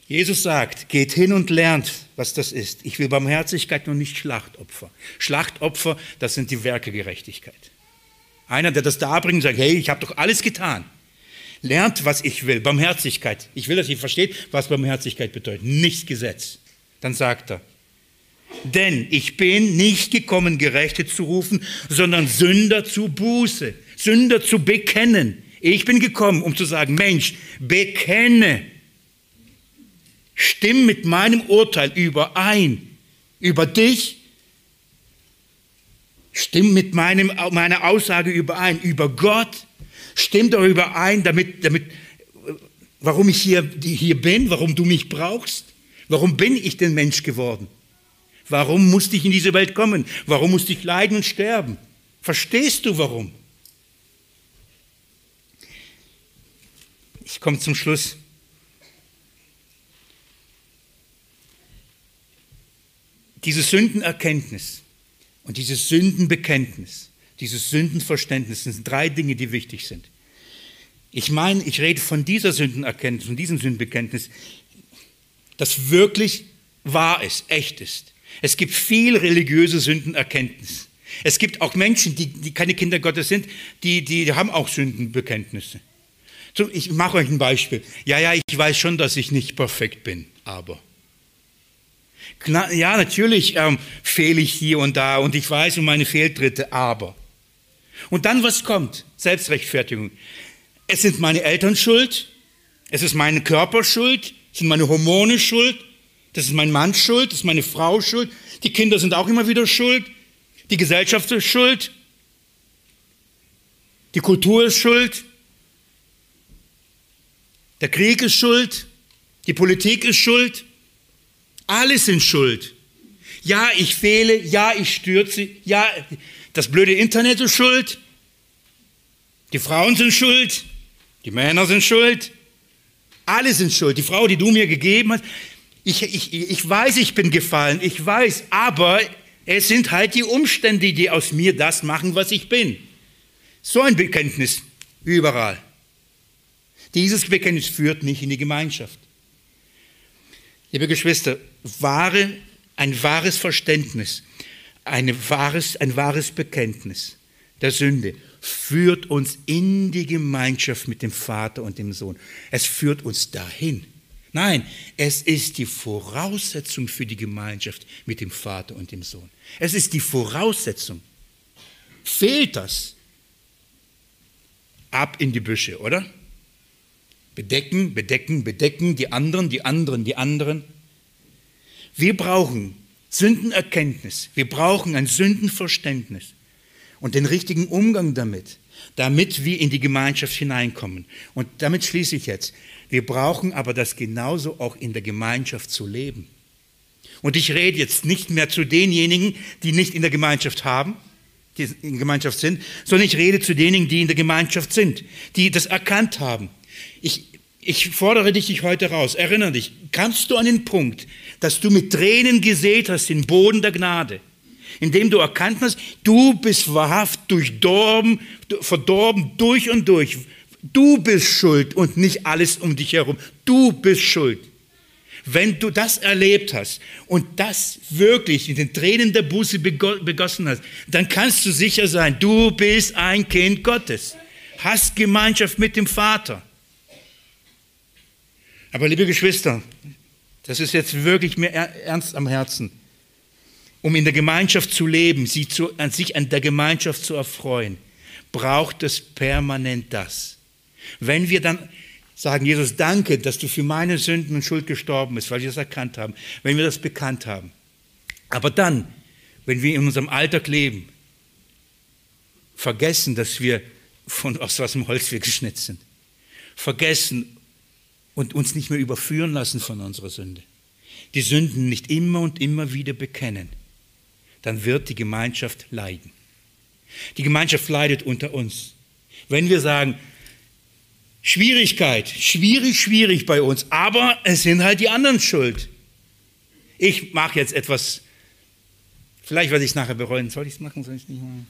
Jesus sagt, geht hin und lernt, was das ist. Ich will Barmherzigkeit und nicht Schlachtopfer. Schlachtopfer, das sind die Werke Gerechtigkeit. Einer, der das da bringt und sagt, hey, ich habe doch alles getan. Lernt, was ich will, Barmherzigkeit. Ich will, dass ihr versteht, was Barmherzigkeit bedeutet, nicht Gesetz. Dann sagt er, denn ich bin nicht gekommen, Gerechte zu rufen, sondern Sünder zu Buße, Sünder zu bekennen. Ich bin gekommen, um zu sagen, Mensch, bekenne Stimm mit meinem Urteil überein über dich. Stimm mit meinem, meiner Aussage überein über Gott. Stimm darüber ein, damit, damit, warum ich hier, hier bin, warum du mich brauchst. Warum bin ich denn Mensch geworden? Warum musste ich in diese Welt kommen? Warum musste ich leiden und sterben? Verstehst du warum? Ich komme zum Schluss. Diese Sündenerkenntnis und dieses Sündenbekenntnis, dieses Sündenverständnis sind drei Dinge, die wichtig sind. Ich meine, ich rede von dieser Sündenerkenntnis, von diesem Sündenbekenntnis, das wirklich wahr ist, echt ist. Es gibt viel religiöse Sündenerkenntnis. Es gibt auch Menschen, die, die keine Kinder Gottes sind, die, die haben auch Sündenbekenntnisse. Ich mache euch ein Beispiel. Ja, ja, ich weiß schon, dass ich nicht perfekt bin, aber. Ja, natürlich ähm, fehle ich hier und da und ich weiß um meine Fehltritte, aber. Und dann was kommt? Selbstrechtfertigung. Es sind meine Eltern schuld, es ist meine Körper schuld, es sind meine Hormone schuld, das ist mein Mann schuld, das ist meine Frau schuld, die Kinder sind auch immer wieder schuld, die Gesellschaft ist schuld, die Kultur ist schuld, der Krieg ist schuld, die Politik ist schuld. Alle sind schuld. Ja, ich fehle, ja, ich stürze, ja, das blöde Internet ist schuld, die Frauen sind schuld, die Männer sind schuld, alle sind schuld. Die Frau, die du mir gegeben hast, ich, ich, ich weiß, ich bin gefallen, ich weiß, aber es sind halt die Umstände, die aus mir das machen, was ich bin. So ein Bekenntnis überall. Dieses Bekenntnis führt nicht in die Gemeinschaft. Liebe Geschwister, wahre, ein wahres Verständnis, eine wahres, ein wahres Bekenntnis der Sünde führt uns in die Gemeinschaft mit dem Vater und dem Sohn. Es führt uns dahin. Nein, es ist die Voraussetzung für die Gemeinschaft mit dem Vater und dem Sohn. Es ist die Voraussetzung. Fehlt das? Ab in die Büsche, oder? Bedecken, bedecken, bedecken, die anderen, die anderen, die anderen. Wir brauchen Sündenerkenntnis, wir brauchen ein Sündenverständnis und den richtigen Umgang damit, damit wir in die Gemeinschaft hineinkommen. Und damit schließe ich jetzt. Wir brauchen aber das genauso auch in der Gemeinschaft zu leben. Und ich rede jetzt nicht mehr zu denjenigen, die nicht in der Gemeinschaft haben, die in der Gemeinschaft sind, sondern ich rede zu denjenigen, die in der Gemeinschaft sind, die das erkannt haben, ich, ich fordere dich heute raus. Erinnere dich, kannst du an den Punkt, dass du mit Tränen gesät hast, den Boden der Gnade, indem du erkannt hast, du bist wahrhaft durchdorben, verdorben durch und durch. Du bist schuld und nicht alles um dich herum. Du bist schuld. Wenn du das erlebt hast und das wirklich in den Tränen der Buße begossen hast, dann kannst du sicher sein, du bist ein Kind Gottes, hast Gemeinschaft mit dem Vater. Aber liebe Geschwister, das ist jetzt wirklich mir ernst am Herzen. Um in der Gemeinschaft zu leben, sie zu, an sich an der Gemeinschaft zu erfreuen, braucht es permanent das. Wenn wir dann sagen, Jesus, danke, dass du für meine Sünden und Schuld gestorben bist, weil wir das erkannt haben, wenn wir das bekannt haben. Aber dann, wenn wir in unserem Alltag leben, vergessen, dass wir von, aus was im Holz wir geschnitzt sind, vergessen und uns nicht mehr überführen lassen von unserer Sünde, die Sünden nicht immer und immer wieder bekennen, dann wird die Gemeinschaft leiden. Die Gemeinschaft leidet unter uns. Wenn wir sagen, Schwierigkeit, schwierig, schwierig bei uns, aber es sind halt die anderen schuld. Ich mache jetzt etwas, vielleicht werde ich es nachher bereuen. Soll ich es machen, soll ich es nicht machen?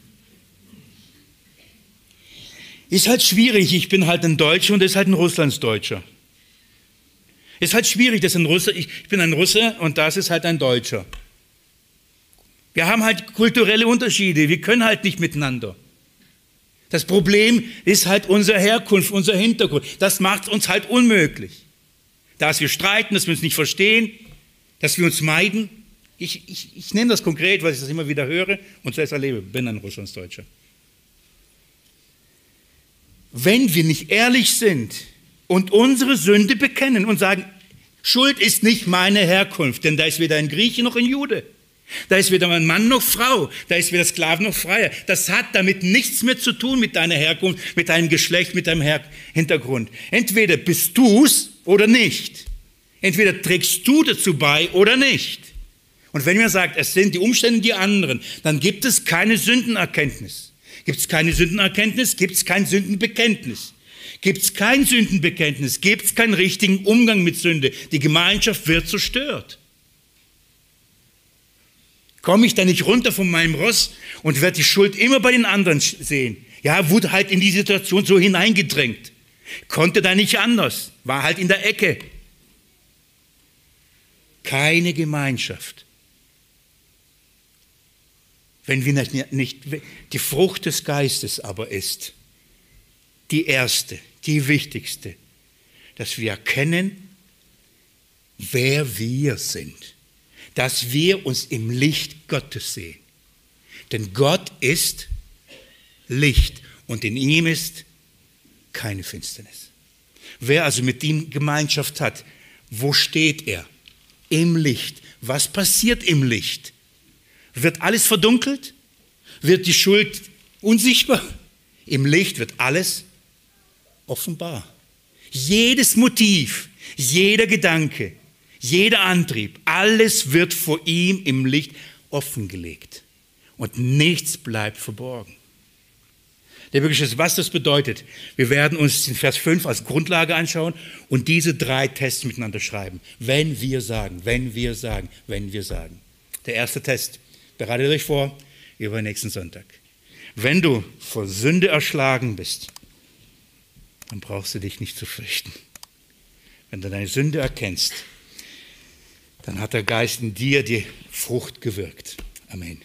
Ist halt schwierig, ich bin halt ein Deutscher und ist halt ein Russlandsdeutscher. Ist halt schwierig, das ein Russe, ich bin ein Russe und das ist halt ein Deutscher. Wir haben halt kulturelle Unterschiede, wir können halt nicht miteinander. Das Problem ist halt unsere Herkunft, unser Hintergrund. Das macht uns halt unmöglich. Dass wir streiten, dass wir uns nicht verstehen, dass wir uns meiden. Ich, ich, ich nehme das konkret, weil ich das immer wieder höre und selbst erlebe. Bin ein Russlandsdeutscher. Wenn wir nicht ehrlich sind und unsere Sünde bekennen und sagen, Schuld ist nicht meine Herkunft, denn da ist weder ein Grieche noch ein Jude. Da ist weder ein Mann noch Frau, da ist weder Sklaven noch Freier. Das hat damit nichts mehr zu tun mit deiner Herkunft, mit deinem Geschlecht, mit deinem Her Hintergrund. Entweder bist du's oder nicht. Entweder trägst du dazu bei oder nicht. Und wenn man sagt, es sind die Umstände die anderen, dann gibt es keine Sündenerkenntnis. Gibt es keine Sündenerkenntnis, gibt es kein Sündenbekenntnis. Gibt es kein Sündenbekenntnis, gibt es keinen richtigen Umgang mit Sünde. Die Gemeinschaft wird zerstört. Komme ich da nicht runter von meinem Ross und werde die Schuld immer bei den anderen sehen? Ja, wurde halt in die Situation so hineingedrängt. Konnte da nicht anders. War halt in der Ecke. Keine Gemeinschaft. Wenn wir nicht, nicht die Frucht des Geistes aber ist, die erste, die wichtigste, dass wir erkennen, wer wir sind dass wir uns im Licht Gottes sehen. Denn Gott ist Licht und in ihm ist keine Finsternis. Wer also mit ihm Gemeinschaft hat, wo steht er? Im Licht. Was passiert im Licht? Wird alles verdunkelt? Wird die Schuld unsichtbar? Im Licht wird alles offenbar. Jedes Motiv, jeder Gedanke, jeder Antrieb, alles wird vor ihm im Licht offengelegt und nichts bleibt verborgen. Der wirkliche, was das bedeutet, wir werden uns den Vers 5 als Grundlage anschauen und diese drei Tests miteinander schreiben. Wenn wir sagen, wenn wir sagen, wenn wir sagen. Der erste Test, bereitet euch vor, über nächsten Sonntag. Wenn du vor Sünde erschlagen bist, dann brauchst du dich nicht zu fürchten. Wenn du deine Sünde erkennst, dann hat der Geist in dir die Frucht gewirkt. Amen.